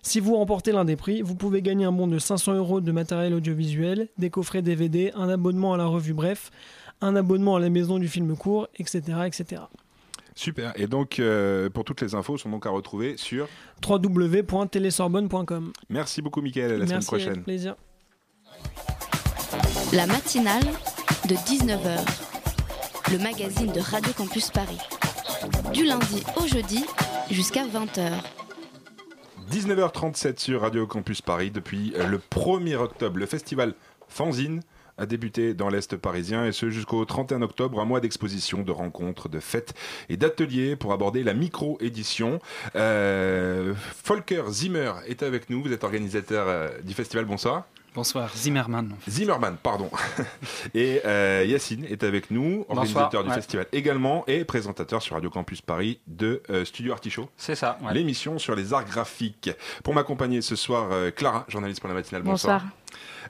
Si vous remportez l'un des prix, vous pouvez gagner un bon de 500 euros de matériel audiovisuel, des coffrets DVD, un abonnement à la revue Bref, un abonnement à la maison du film court, etc. etc. Super. Et donc, euh, pour toutes les infos, sont donc à retrouver sur. www.télésorbonne.com. Merci beaucoup, Mickaël. À la Merci, semaine avec prochaine. plaisir. La matinale de 19h. Le magazine de Radio Campus Paris. Du lundi au jeudi jusqu'à 20h. 19h37 sur Radio Campus Paris. Depuis euh, le 1er octobre, le festival Fanzine a débuté dans l'Est parisien et ce jusqu'au 31 octobre, un mois d'exposition, de rencontres, de fêtes et d'ateliers pour aborder la micro-édition. Euh, Volker Zimmer est avec nous, vous êtes organisateur euh, du festival, bonsoir. Bonsoir, Zimmerman. Zimmerman, pardon. Et euh, Yacine est avec nous, Bonsoir, organisateur du ouais. festival également et présentateur sur Radio Campus Paris de euh, Studio Artichaut. C'est ça, ouais. L'émission sur les arts graphiques. Pour m'accompagner ce soir, euh, Clara, journaliste pour la matinale. Bonsoir. Bonsoir.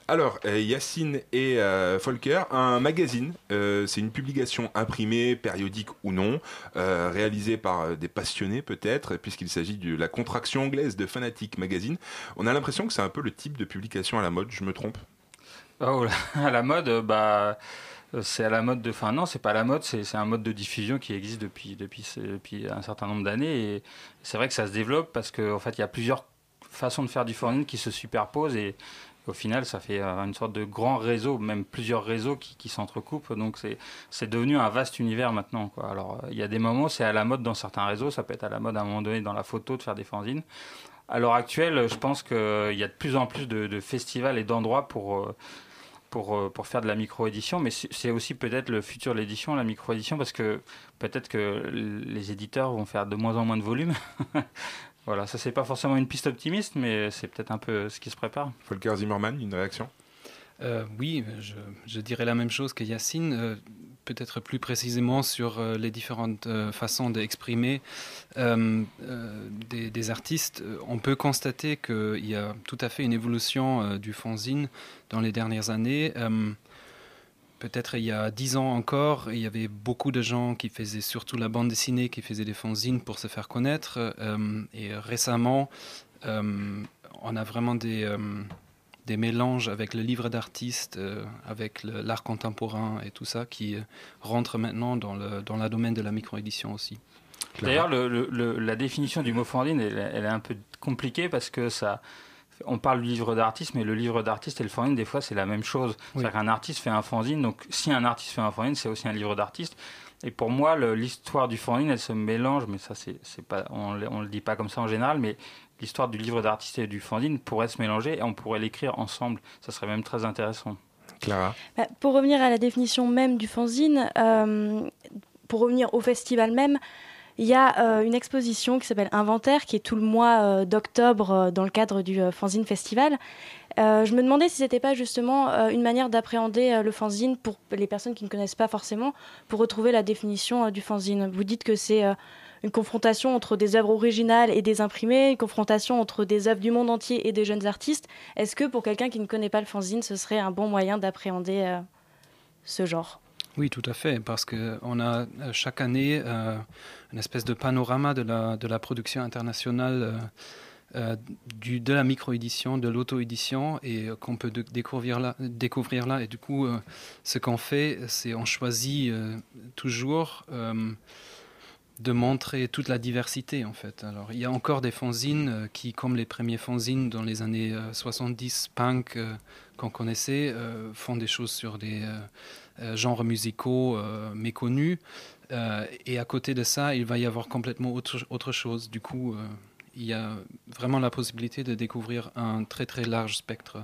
Alors, euh, Yacine et euh, Volker, un magazine, euh, c'est une publication imprimée, périodique ou non, euh, réalisée par des passionnés peut-être, puisqu'il s'agit de la contraction anglaise de Fanatic Magazine. On a l'impression que c'est un peu le type de publication à la mode, je me trompe? Oh, là, à la mode, bah, c'est à la mode de. Enfin, non, c'est pas à la mode, c'est un mode de diffusion qui existe depuis, un certain nombre d'années. Et c'est vrai que ça se développe parce qu'en en fait, il y a plusieurs façons de faire du fanzine qui se superposent et au final, ça fait euh, une sorte de grand réseau, même plusieurs réseaux qui, s'entrecoupent. Donc, c'est devenu un vaste univers maintenant. Alors, euh, il y a des moments, c'est à la mode dans certains réseaux, ça peut être à la mode à un moment donné dans la photo de faire des fanzines. À l'heure actuelle, je pense qu'il y a de plus en plus de, festivals et d'endroits pour, euh, pour, euh, pour faire de la micro-édition, mais c'est aussi peut-être le futur de l'édition, la micro-édition, parce que peut-être que les éditeurs vont faire de moins en moins de volume. voilà, ça c'est pas forcément une piste optimiste, mais c'est peut-être un peu ce qui se prépare. Volker Zimmermann, une réaction? Euh, oui, je, je dirais la même chose que Yacine, euh, peut-être plus précisément sur euh, les différentes euh, façons d'exprimer euh, euh, des, des artistes. On peut constater qu'il y a tout à fait une évolution euh, du fanzine dans les dernières années. Peut-être il y a dix ans encore, il y avait beaucoup de gens qui faisaient surtout la bande dessinée, qui faisaient des fanzines pour se faire connaître. Euh, et récemment, euh, on a vraiment des, euh, des mélanges avec le livre d'artiste, euh, avec l'art contemporain et tout ça qui rentre maintenant dans le, dans le domaine de la micro-édition aussi. D'ailleurs, le- le- le- la définition du mot fanzine, elle est un peu compliquée parce que ça. On parle du livre d'artiste, mais le livre d'artiste et le fanzine, des fois, c'est la même chose. C'est-à-dire qu'un artiste fait un fanzine, donc si un artiste fait un fanzine, c'est aussi un livre d'artiste. Et pour moi, l'histoire du fanzine, elle se mélange, mais ça, c'est c'est pas, on ne le dit pas comme ça en général, mais l'histoire du livre d'artiste et du fanzine pourrait se mélanger et on pourrait l'écrire ensemble. Ça serait même très intéressant. Clara Bah, pour revenir à la définition même du fanzine, euh, pour revenir au festival même, il y a euh, une exposition qui s'appelle Inventaire, qui est tout le mois euh, d'octobre euh, dans le cadre du Fanzine Festival. Je me demandais si c'était pas justement une manière d'appréhender le fanzine pour les personnes qui ne connaissent pas forcément, pour retrouver la définition du fanzine. Vous dites que c'est une confrontation entre des œuvres originales et des imprimées, une confrontation entre des œuvres du monde entier et des jeunes artistes. Est-ce que pour quelqu'un qui ne connaît pas le fanzine, ce serait un bon moyen d'appréhender ce genre? Oui, tout à fait, parce qu'on a euh, chaque année euh, une espèce de panorama de la, de la production internationale euh, du, de la micro-édition, de l'auto-édition, et qu'on peut découvrir là, découvrir là. Et du coup, ce qu'on fait, c'est on choisit toujours de montrer toute la diversité, en fait. Alors, il y a encore des fanzines qui, comme les premiers fanzines dans les années euh, 70, punk, qu'on connaissait, font des choses sur des genres musicaux euh, méconnus. Euh, et à côté de ça, il va y avoir complètement autre, autre chose. Du coup, euh, il y a vraiment la possibilité de découvrir un très très large spectre.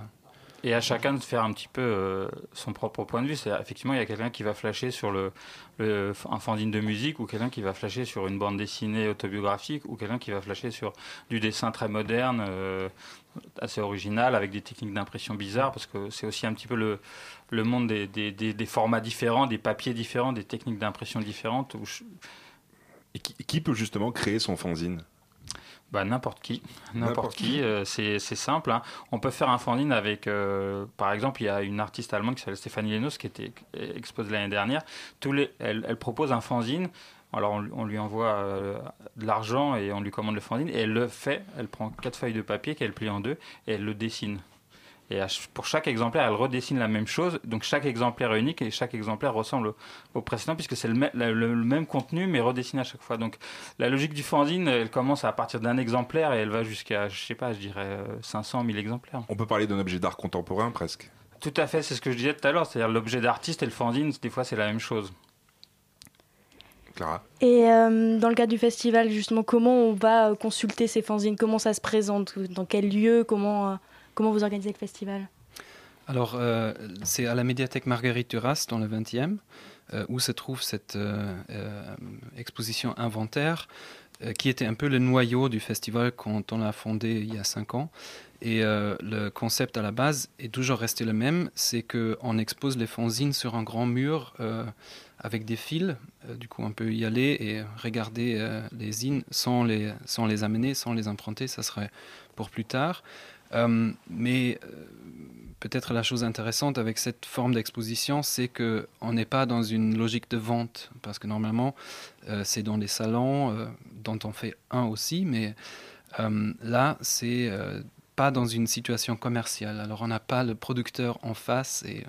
Et à chacun de faire un petit peu euh, son propre point de vue. Effectivement il y a quelqu'un qui va flasher sur le, un fanzine de musique ou quelqu'un qui va flasher sur une bande dessinée autobiographique ou quelqu'un qui va flasher sur du dessin très moderne, euh, assez original avec des techniques d'impression bizarres parce que c'est aussi un petit peu le, le monde des, des, formats différents, des papiers différents, des techniques d'impression différentes. Et qui, qui peut justement créer son fanzine? Bah, n'importe qui, N'importe n'importe qui. euh, c'est c'est simple. hein. On peut faire un fanzine avec, euh, par exemple, il y a une artiste allemande qui s'appelle Stéphanie Lenos qui était exposée l'année dernière. Tous les, elle, elle propose un fanzine. Alors on, on lui envoie euh, de l'argent et on lui commande le fanzine et elle le fait. Elle prend quatre feuilles de papier qu'elle plie en deux et elle le dessine. Et pour chaque exemplaire, elle redessine la même chose. Donc chaque exemplaire est unique et chaque exemplaire ressemble au, précédent puisque c'est le, mê- le- le même contenu mais redessiné à chaque fois. Donc la logique du fanzine, elle commence à partir d'un exemplaire et elle va jusqu'à, je sais pas, je dirais euh, 500 000 exemplaires. On peut parler d'un objet d'art contemporain presque. Tout à fait, c'est ce que je disais tout à l'heure. C'est-à-dire l'objet d'artiste et le fanzine, des fois c'est la même chose. Clara? Et euh, dans le cadre du festival, justement, comment on va euh, consulter ces fanzines? Comment ça se présente? Dans quel lieu? Comment, euh, comment vous organisez le festival? Alors, euh, c'est à la médiathèque Marguerite Duras, dans le 20e, euh, où se trouve cette euh, exposition inventaire, qui était un peu le noyau du festival quand on l'a fondé il y a cinq ans. Et le concept à la base est toujours resté le même, c'est qu'on expose les fanzines sur un grand mur avec des fils. Du coup, on peut y aller et regarder les zines sans les, sans les amener, sans les emprunter, ça serait pour plus tard. Euh, mais euh, peut-être la chose intéressante avec cette forme d'exposition, c'est que on n'est pas dans une logique de vente, parce que normalement, euh, c'est dans les salons, dont on fait un aussi, mais euh, là, c'est pas dans une situation commerciale. Alors, on n'a pas le producteur en face et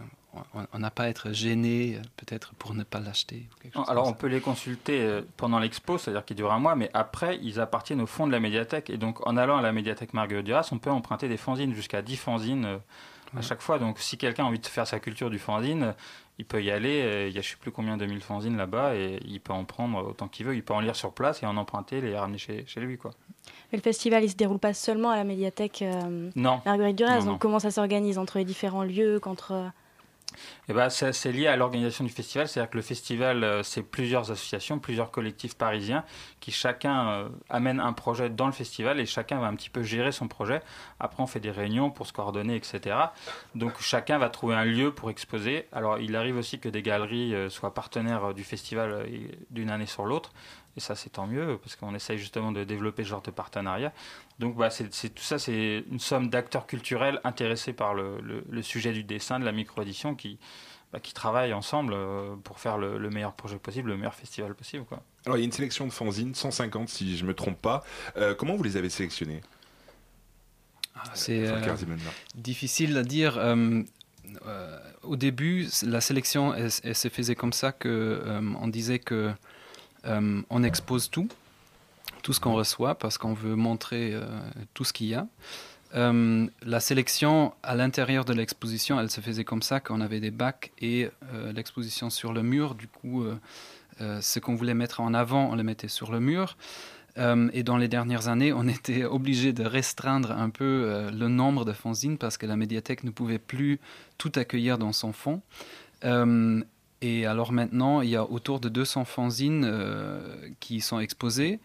on n'a pas à être gêné peut-être pour ne pas l'acheter. Alors on peut les consulter pendant l'expo, c'est-à-dire qu'il dure un mois, mais après ils appartiennent au fond de la médiathèque. Et donc en allant à la médiathèque Marguerite Duras, on peut emprunter des fanzines, jusqu'à 10 fanzines à chaque fois. Donc si quelqu'un a envie de faire sa culture du fanzine, il peut y aller. Euh, il y a je sais plus combien de mille fanzines là-bas et il peut en prendre autant qu'il veut. Il peut en lire sur place et en emprunter, les ramener chez, chez lui. Quoi. Mais le festival, il se déroule pas seulement à la médiathèque euh, Marguerite Duras. donc comment ça s'organise entre les différents lieux, contre eh ben, c'est lié à l'organisation du festival, c'est-à-dire que le festival, euh, c'est plusieurs associations, plusieurs collectifs parisiens qui chacun euh, amène un projet dans le festival et chacun va un petit peu gérer son projet. Après, on fait des réunions pour se coordonner, etc. Donc chacun va trouver un lieu pour exposer. Alors il arrive aussi que des galeries euh, soient partenaires du festival d'une année sur l'autre. Et ça, c'est tant mieux, parce qu'on essaye justement de développer ce genre de partenariat. Donc, bah, c'est, tout ça, c'est une somme d'acteurs culturels intéressés par le, le, sujet du dessin, de la micro-édition, qui, bah, qui travaillent ensemble euh, pour faire le, meilleur projet possible, le meilleur festival possible. Quoi. Alors, il y a une sélection de fanzines, 150 si je ne me trompe pas. Euh, comment vous les avez sélectionnés ah, C'est euh, difficile à dire. au début, la sélection, elle, elle, se faisait comme ça qu'on disait que euh, on expose tout, tout ce qu'on reçoit, parce qu'on veut montrer euh, tout ce qu'il y a. Euh, la sélection à l'intérieur de l'exposition, elle se faisait comme ça, qu'on avait des bacs et l'exposition sur le mur. Du coup, ce qu'on voulait mettre en avant, on le mettait sur le mur. et dans les dernières années, on était obligé de restreindre un peu le nombre de fanzines parce que la médiathèque ne pouvait plus tout accueillir dans son fond. Et alors maintenant, il y a autour de 200 fanzines euh, qui sont exposées.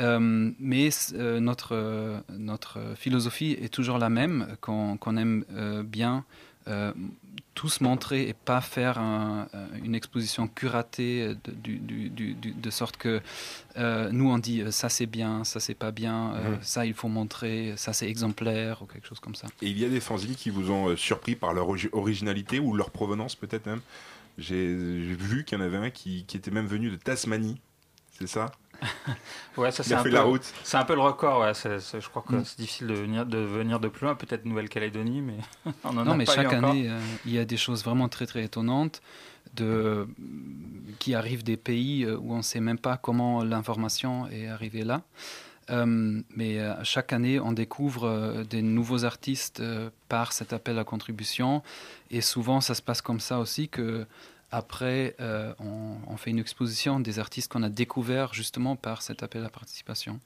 Euh, mais euh, notre, notre philosophie est toujours la même, qu'on aime bien tous montrer et pas faire une exposition curatée de, de sorte que nous on dit ça c'est bien, ça c'est pas bien, mhm. ça il faut montrer, ça c'est exemplaire ou quelque chose comme ça. Et il y a des fanzines qui vous ont surpris par leur originalité ou leur provenance peut-être même? J'ai vu qu'il y en avait un qui, qui, était même venu de Tasmanie, c'est ça? Ouais, ça c'est un, peu, c'est un peu le record. Ouais. je crois que mm. c'est difficile de venir, de venir de plus loin, peut-être Nouvelle-Calédonie, mais on en non, a mais pas chaque année, euh, il y a des choses vraiment très très étonnantes de, qui arrivent des pays euh, où on ne sait même pas comment l'information est arrivée là. Euh, mais chaque année, on découvre des nouveaux artistes par cet appel à contribution. Et souvent, ça se passe comme ça aussi que après, euh, on, fait une exposition des artistes qu'on a découverts justement par cet appel à participation.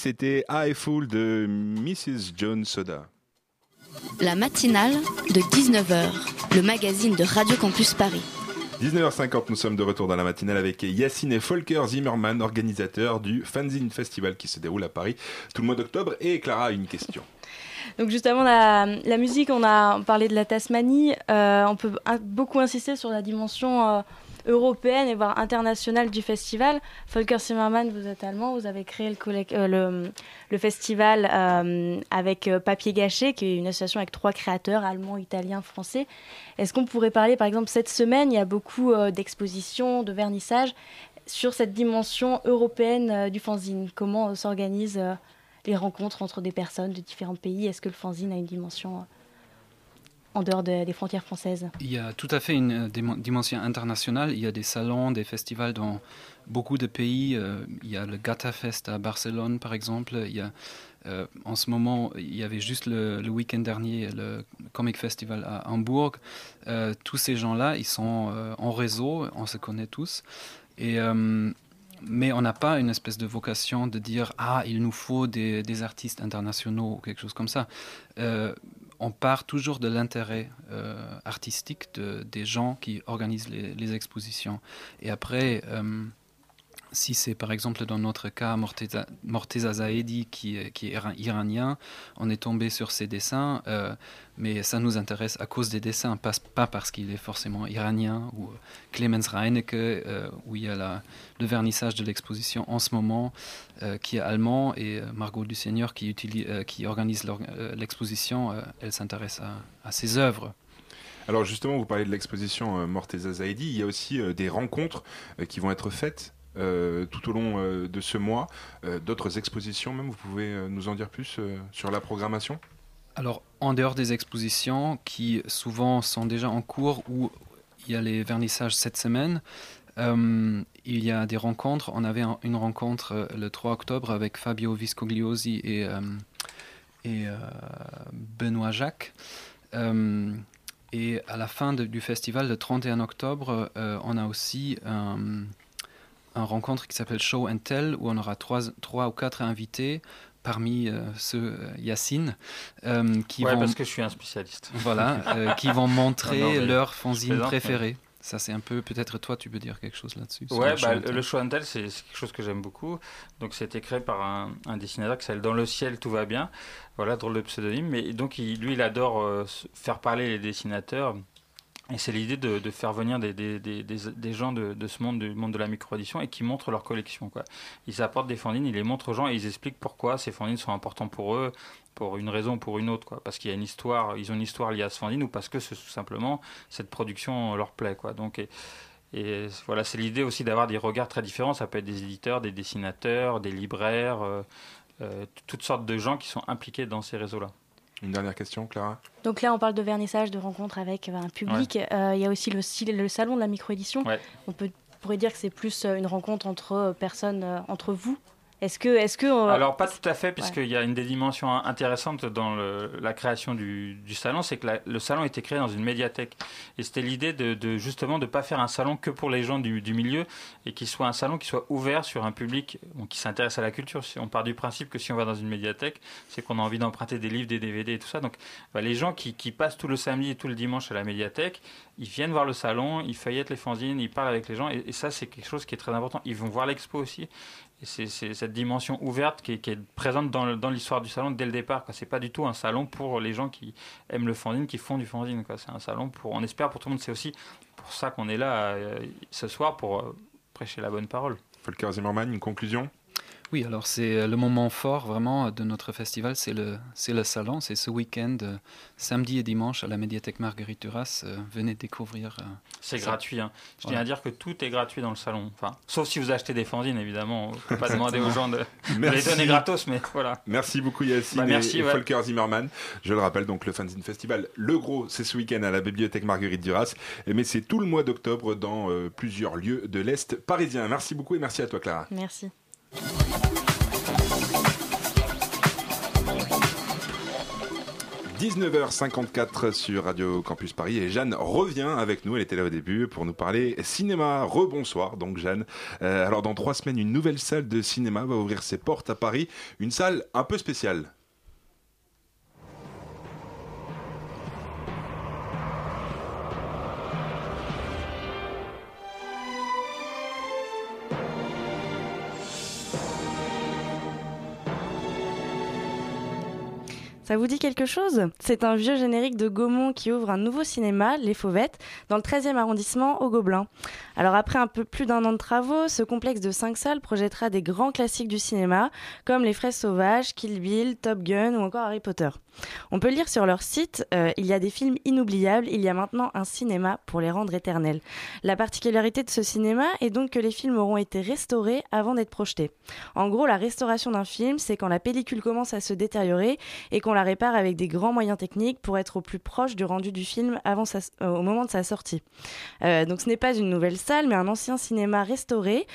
C'était I Fool de Mrs. John Soda. La matinale de 19h, le magazine de Radio Campus Paris. 19h50, nous sommes de retour dans la matinale avec Yacine et Volker Zimmermann, organisateurs du Fanzine Festival qui se déroule à Paris tout le mois d'octobre. Et Clara a une question. Donc justement, la, la musique, on a parlé de la Tasmanie, euh, on peut beaucoup insister sur la dimension euh, européenne et voire internationale du festival. Volker Zimmermann, vous êtes allemand, vous avez créé le, euh, festival euh, avec euh, Papier Gâché, qui est une association avec trois créateurs, allemands, italiens, français. Est-ce qu'on pourrait parler, par exemple, cette semaine, il y a beaucoup d'expositions, de vernissages sur cette dimension européenne du fanzine? Comment s'organisent les rencontres entre des personnes de différents pays? Est-ce que le fanzine a une dimension en dehors de- des frontières françaises Il y a tout à fait une euh, dim- dimension internationale. Il y a des salons, des festivals dans beaucoup de pays. Euh, Il y a le Gata Fest à Barcelone, par exemple. Il y a, euh, en ce moment, il y avait juste le, week-end dernier le Comic Festival à Hambourg. Tous ces gens-là, ils sont en réseau, on se connaît tous. Et, mais on n'a pas une espèce de vocation de dire ah il nous faut des, artistes internationaux ou quelque chose comme ça. On part toujours de l'intérêt euh, artistique de, des gens qui organisent les, les expositions. Et après, euh, si c'est par exemple dans notre cas Morteza, Morteza Zaedi qui, est- iranien, on est tombé sur ses dessins, euh, mais ça nous intéresse à cause des dessins, pas, pas parce qu'il est forcément iranien, ou euh, Clemens Reinecke, euh, où il y a le vernissage de l'exposition en ce moment, qui est allemand, et Margot Dusseigneur qui, organise l'exposition, elle s'intéresse à, à ses œuvres. Alors justement, vous parlez de l'exposition Morteza Zaidi. Il y a aussi des rencontres qui vont être faites tout au long euh, de ce mois. Euh, D'autres expositions même, vous pouvez euh, nous en dire plus euh, sur la programmation? Alors, en dehors des expositions qui souvent sont déjà en cours ou il y a les vernissages cette semaine, euh, il y a des rencontres. On avait un- une rencontre euh, le 3 octobre avec Fabio Viscogliosi et, euh, et euh, Benoît Jacques. Euh, et à la fin du festival, le 31 octobre, euh, on a aussi un, un rencontre qui s'appelle Show and Tell, où on aura trois, trois ou quatre invités, parmi euh, ceux, euh, Yacine, euh, qui Ouais, vont... parce que je suis un spécialiste. Voilà, euh, qui vont montrer Non, non, mais leur fanzine préférée. Ça, c'est un peu... Peut-être toi, tu peux dire quelque chose là-dessus. Ouais, le show bah, and tell. le show and tell, c'est quelque chose que j'aime beaucoup. Donc, c'était créé par un, un dessinateur qui s'appelle Dans le ciel, tout va bien. Voilà, drôle de pseudonyme. Mais donc, il- lui, il adore faire parler les dessinateurs. Et c'est l'idée de, faire venir des, gens de, ce monde, du monde de la micro-édition, et qui montrent leur collection. Quoi. Ils apportent des fanzines, ils les montrent aux gens et ils expliquent pourquoi ces fanzines sont importants pour eux, pour une raison ou pour une autre. Quoi. Parce qu'il y a une histoire, ils ont une histoire liée à ce fanzine, ou parce que tout simplement cette production leur plaît. Quoi. Donc, voilà, c'est l'idée aussi d'avoir des regards très différents. Ça peut être des éditeurs, des dessinateurs, des libraires, euh, euh, toutes sortes de gens qui sont impliqués dans ces réseaux-là. Une dernière question, Clara? Donc là, on parle de vernissage, de rencontres avec euh, un public. Euh, Il y a aussi le, salon de la microédition. Ouais. On peut, pourrait dire que c'est plus euh, une rencontre entre personnes, entre vous. Est-ce que, est-ce que Alors pas tout à fait, puisqu'il y a une des dimensions intéressantes dans le- la création du, du salon, c'est que la- le salon a été créé dans une médiathèque. Et c'était l'idée de, de justement de ne pas faire un salon que pour les gens du, du milieu, et qu'il soit un salon qui soit ouvert sur un public bon, qui s'intéresse à la culture. Si on part du principe que si on va dans une médiathèque, c'est qu'on a envie d'emprunter des livres, des DVD et tout ça. Donc bah, les gens qui, qui passent tout le samedi et tout le dimanche à la médiathèque, ils viennent voir le salon, ils feuillettent les fanzines, ils parlent avec les gens, et, et ça c'est quelque chose qui est très important. Ils vont voir l'expo aussi. C'est cette dimension ouverte qui est, présente dans, l'histoire du salon dès le départ. Ce n'est pas du tout un salon pour les gens qui aiment le fanzine, qui font du fanzine. C'est un salon pour, on espère, pour tout le monde. C'est aussi pour ça qu'on est là euh, ce soir pour euh, prêcher la bonne parole. Volker Zimmermann, une conclusion? Oui, alors c'est euh, le moment fort vraiment de notre festival, c'est le, c'est le salon, c'est ce week-end, euh, samedi et dimanche à la médiathèque Marguerite Duras. euh, venez découvrir. euh, C'est ça. gratuit. hein. Je Voilà. tiens à dire que tout est gratuit dans le salon. Enfin, sauf si vous achetez des fanzines, évidemment. On ne peut pas demander aux gens de, de les Merci. donner gratos, mais voilà. Merci beaucoup Yacine Bah, merci, et, et ouais. Volker Zimmermann. Je le rappelle donc le Fanzine Festival. Le gros, c'est ce week-end à la bibliothèque Marguerite Duras, mais c'est tout le mois d'octobre dans euh, plusieurs lieux de l'Est parisien. Merci beaucoup et merci à toi Clara. Merci. 19h54 sur Radio Campus Paris et Jeanne revient avec nous. Elle était là au début pour nous parler cinéma. Rebonsoir donc Jeanne. Euh, alors dans trois semaines, une nouvelle salle de cinéma va ouvrir ses portes à Paris. Une salle un peu spéciale. Ça vous dit quelque chose? C'est un vieux générique de Gaumont qui ouvre un nouveau cinéma, Les Fauvettes, dans le 13e arrondissement au Gobelin. Alors après un peu plus d'un an de travaux, ce complexe de 5 salles projettera des grands classiques du cinéma, comme Les Fraises Sauvages, Kill Bill, Top Gun ou encore Harry Potter. On peut lire sur leur site, euh, il y a des films inoubliables, il y a maintenant un cinéma pour les rendre éternels. La particularité de ce cinéma est donc que les films auront été restaurés avant d'être projetés. En gros, la restauration d'un film, c'est quand la pellicule commence à se détériorer et qu'on la répare avec des grands moyens techniques pour être au plus proche du rendu du film euh, au moment de sa sortie. Euh, donc ce n'est pas une nouvelle salle, mais un ancien cinéma restauré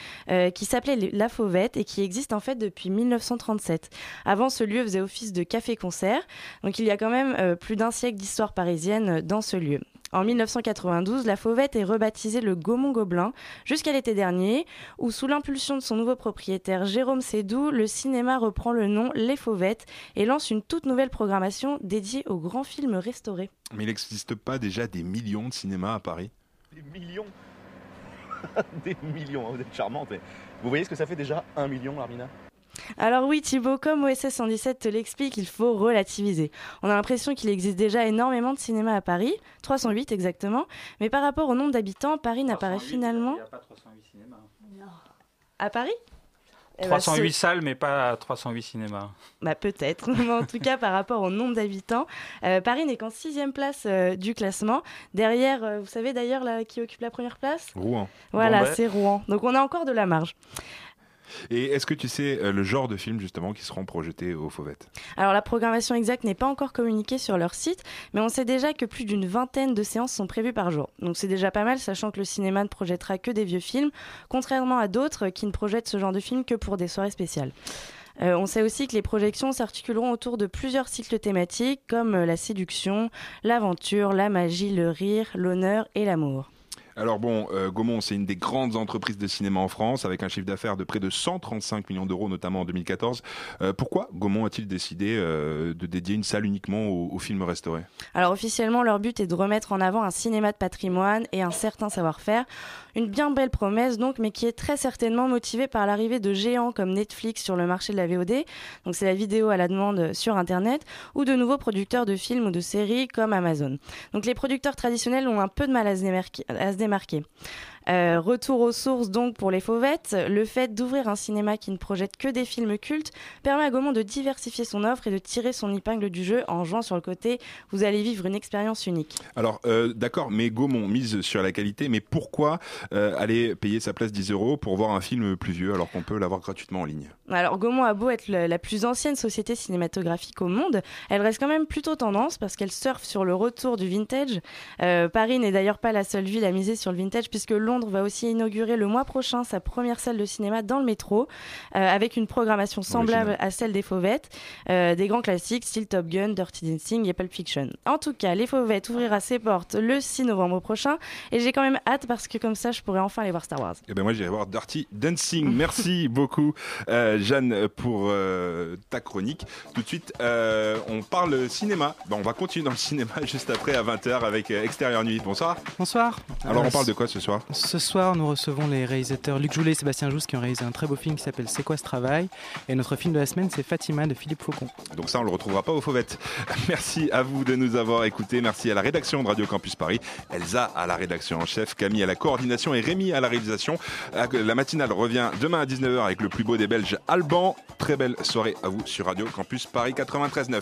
qui s'appelait La Fauvette et qui existe en fait depuis 1937. Avant, ce lieu faisait office de café-concert. Donc il y a quand même euh, plus d'un siècle d'histoire parisienne dans ce lieu. En 1992, la Fauvette est rebaptisée le Gaumont-Gobelin jusqu'à l'été dernier, où sous l'impulsion de son nouveau propriétaire Jérôme Sédou, le cinéma reprend le nom Les Fauvettes et lance une toute nouvelle programmation dédiée aux grands films restaurés. Mais il n'existe pas déjà des millions de cinémas à Paris? Des millions? Des millions, hein, vous êtes charmante. Vous voyez ce que ça fait déjà un million, Armina? Alors oui, Thibaut, comme OSS 117 te l'explique, il faut relativiser. On a l'impression qu'il existe déjà énormément de cinéma à Paris, 308 exactement, mais par rapport au nombre d'habitants, Paris n'apparaît finalement... Il n'y a pas 308 cinémas. À Paris? 308 eh ben, salles, mais pas 308 cinémas. Bah peut-être, mais en tout cas par rapport au nombre d'habitants, euh, Paris n'est qu'en sixième place euh, du classement. Derrière, euh, vous savez d'ailleurs qui occupe la première place? Rouen. Voilà, c'est Rouen. Donc on a encore de la marge. Et est-ce que tu sais euh, le genre de films justement qui seront projetés au Fauvettes Alors la programmation exacte n'est pas encore communiquée sur leur site, mais on sait déjà que plus d'une vingtaine de séances sont prévues par jour. Donc c'est déjà pas mal, sachant que le cinéma ne projettera que des vieux films, contrairement à d'autres qui ne projettent ce genre de films que pour des soirées spéciales. Euh, on sait aussi que les projections s'articuleront autour de plusieurs cycles thématiques comme euh, la séduction, l'aventure, la magie, le rire, l'honneur et l'amour. Alors bon, euh, Gaumont, c'est une des grandes entreprises de cinéma en France, avec un chiffre d'affaires de près de 135 millions d'euros, notamment en 2014. Euh, pourquoi Gaumont a-t-il décidé euh, de dédier une salle uniquement aux, films restaurés Alors officiellement, leur but est de remettre en avant un cinéma de patrimoine et un certain savoir-faire. Une bien belle promesse donc, mais qui est très certainement motivée par l'arrivée de géants comme Netflix sur le marché de la VOD, donc c'est la vidéo à la demande sur Internet, ou de nouveaux producteurs de films ou de séries comme Amazon. Donc les producteurs traditionnels ont un peu de mal à se démarquer marqué. Euh, retour aux sources donc pour les fauvettes. Le fait d'ouvrir un cinéma qui ne projette que des films cultes permet à Gaumont de diversifier son offre et de tirer son épingle du jeu en jouant sur le côté. Vous allez vivre une expérience unique. Alors euh, d'accord, mais Gaumont mise sur la qualité, mais pourquoi euh, aller payer sa place 10 euros pour voir un film plus vieux alors qu'on peut l'avoir gratuitement en ligne? Alors Gaumont a beau être la plus ancienne société cinématographique au monde, elle reste quand même plutôt tendance parce qu'elle surfe sur le retour du vintage. Paris n'est d'ailleurs pas la seule ville à miser sur le vintage puisque Londres Londres va aussi inaugurer le mois prochain sa première salle de cinéma dans le métro, euh, avec une programmation semblable à celle des Fauvettes, euh, des grands classiques style Top Gun, Dirty Dancing et Pulp Fiction. En tout cas, les Fauvettes ouvrira ses portes le 6 novembre prochain, et j'ai quand même hâte parce que comme ça, je pourrais enfin aller voir Star Wars. Et eh ben moi, j'irai voir Dirty Dancing. Merci beaucoup, euh, Jeanne, pour ta chronique. Tout de suite, on parle cinéma. on va continuer dans le cinéma juste après à 20h avec Extérieur Nuit. Bonsoir. Bonsoir. Alors, on parle de quoi ce soir? Ce soir, nous recevons les réalisateurs Luc Joulet et Sébastien Jousse qui ont réalisé un très beau film qui s'appelle C'est quoi ce travail? Et notre film de la semaine, c'est Fatima de Philippe Faucon. Donc ça, on le retrouvera pas aux fauvettes. Merci à vous de nous avoir écoutés. Merci à la rédaction de Radio Campus Paris, Elsa à la rédaction en chef, Camille à la coordination et Rémi à la réalisation. La matinale revient demain à 19h avec le plus beau des Belges, Alban. Très belle soirée à vous sur Radio Campus Paris 93.9.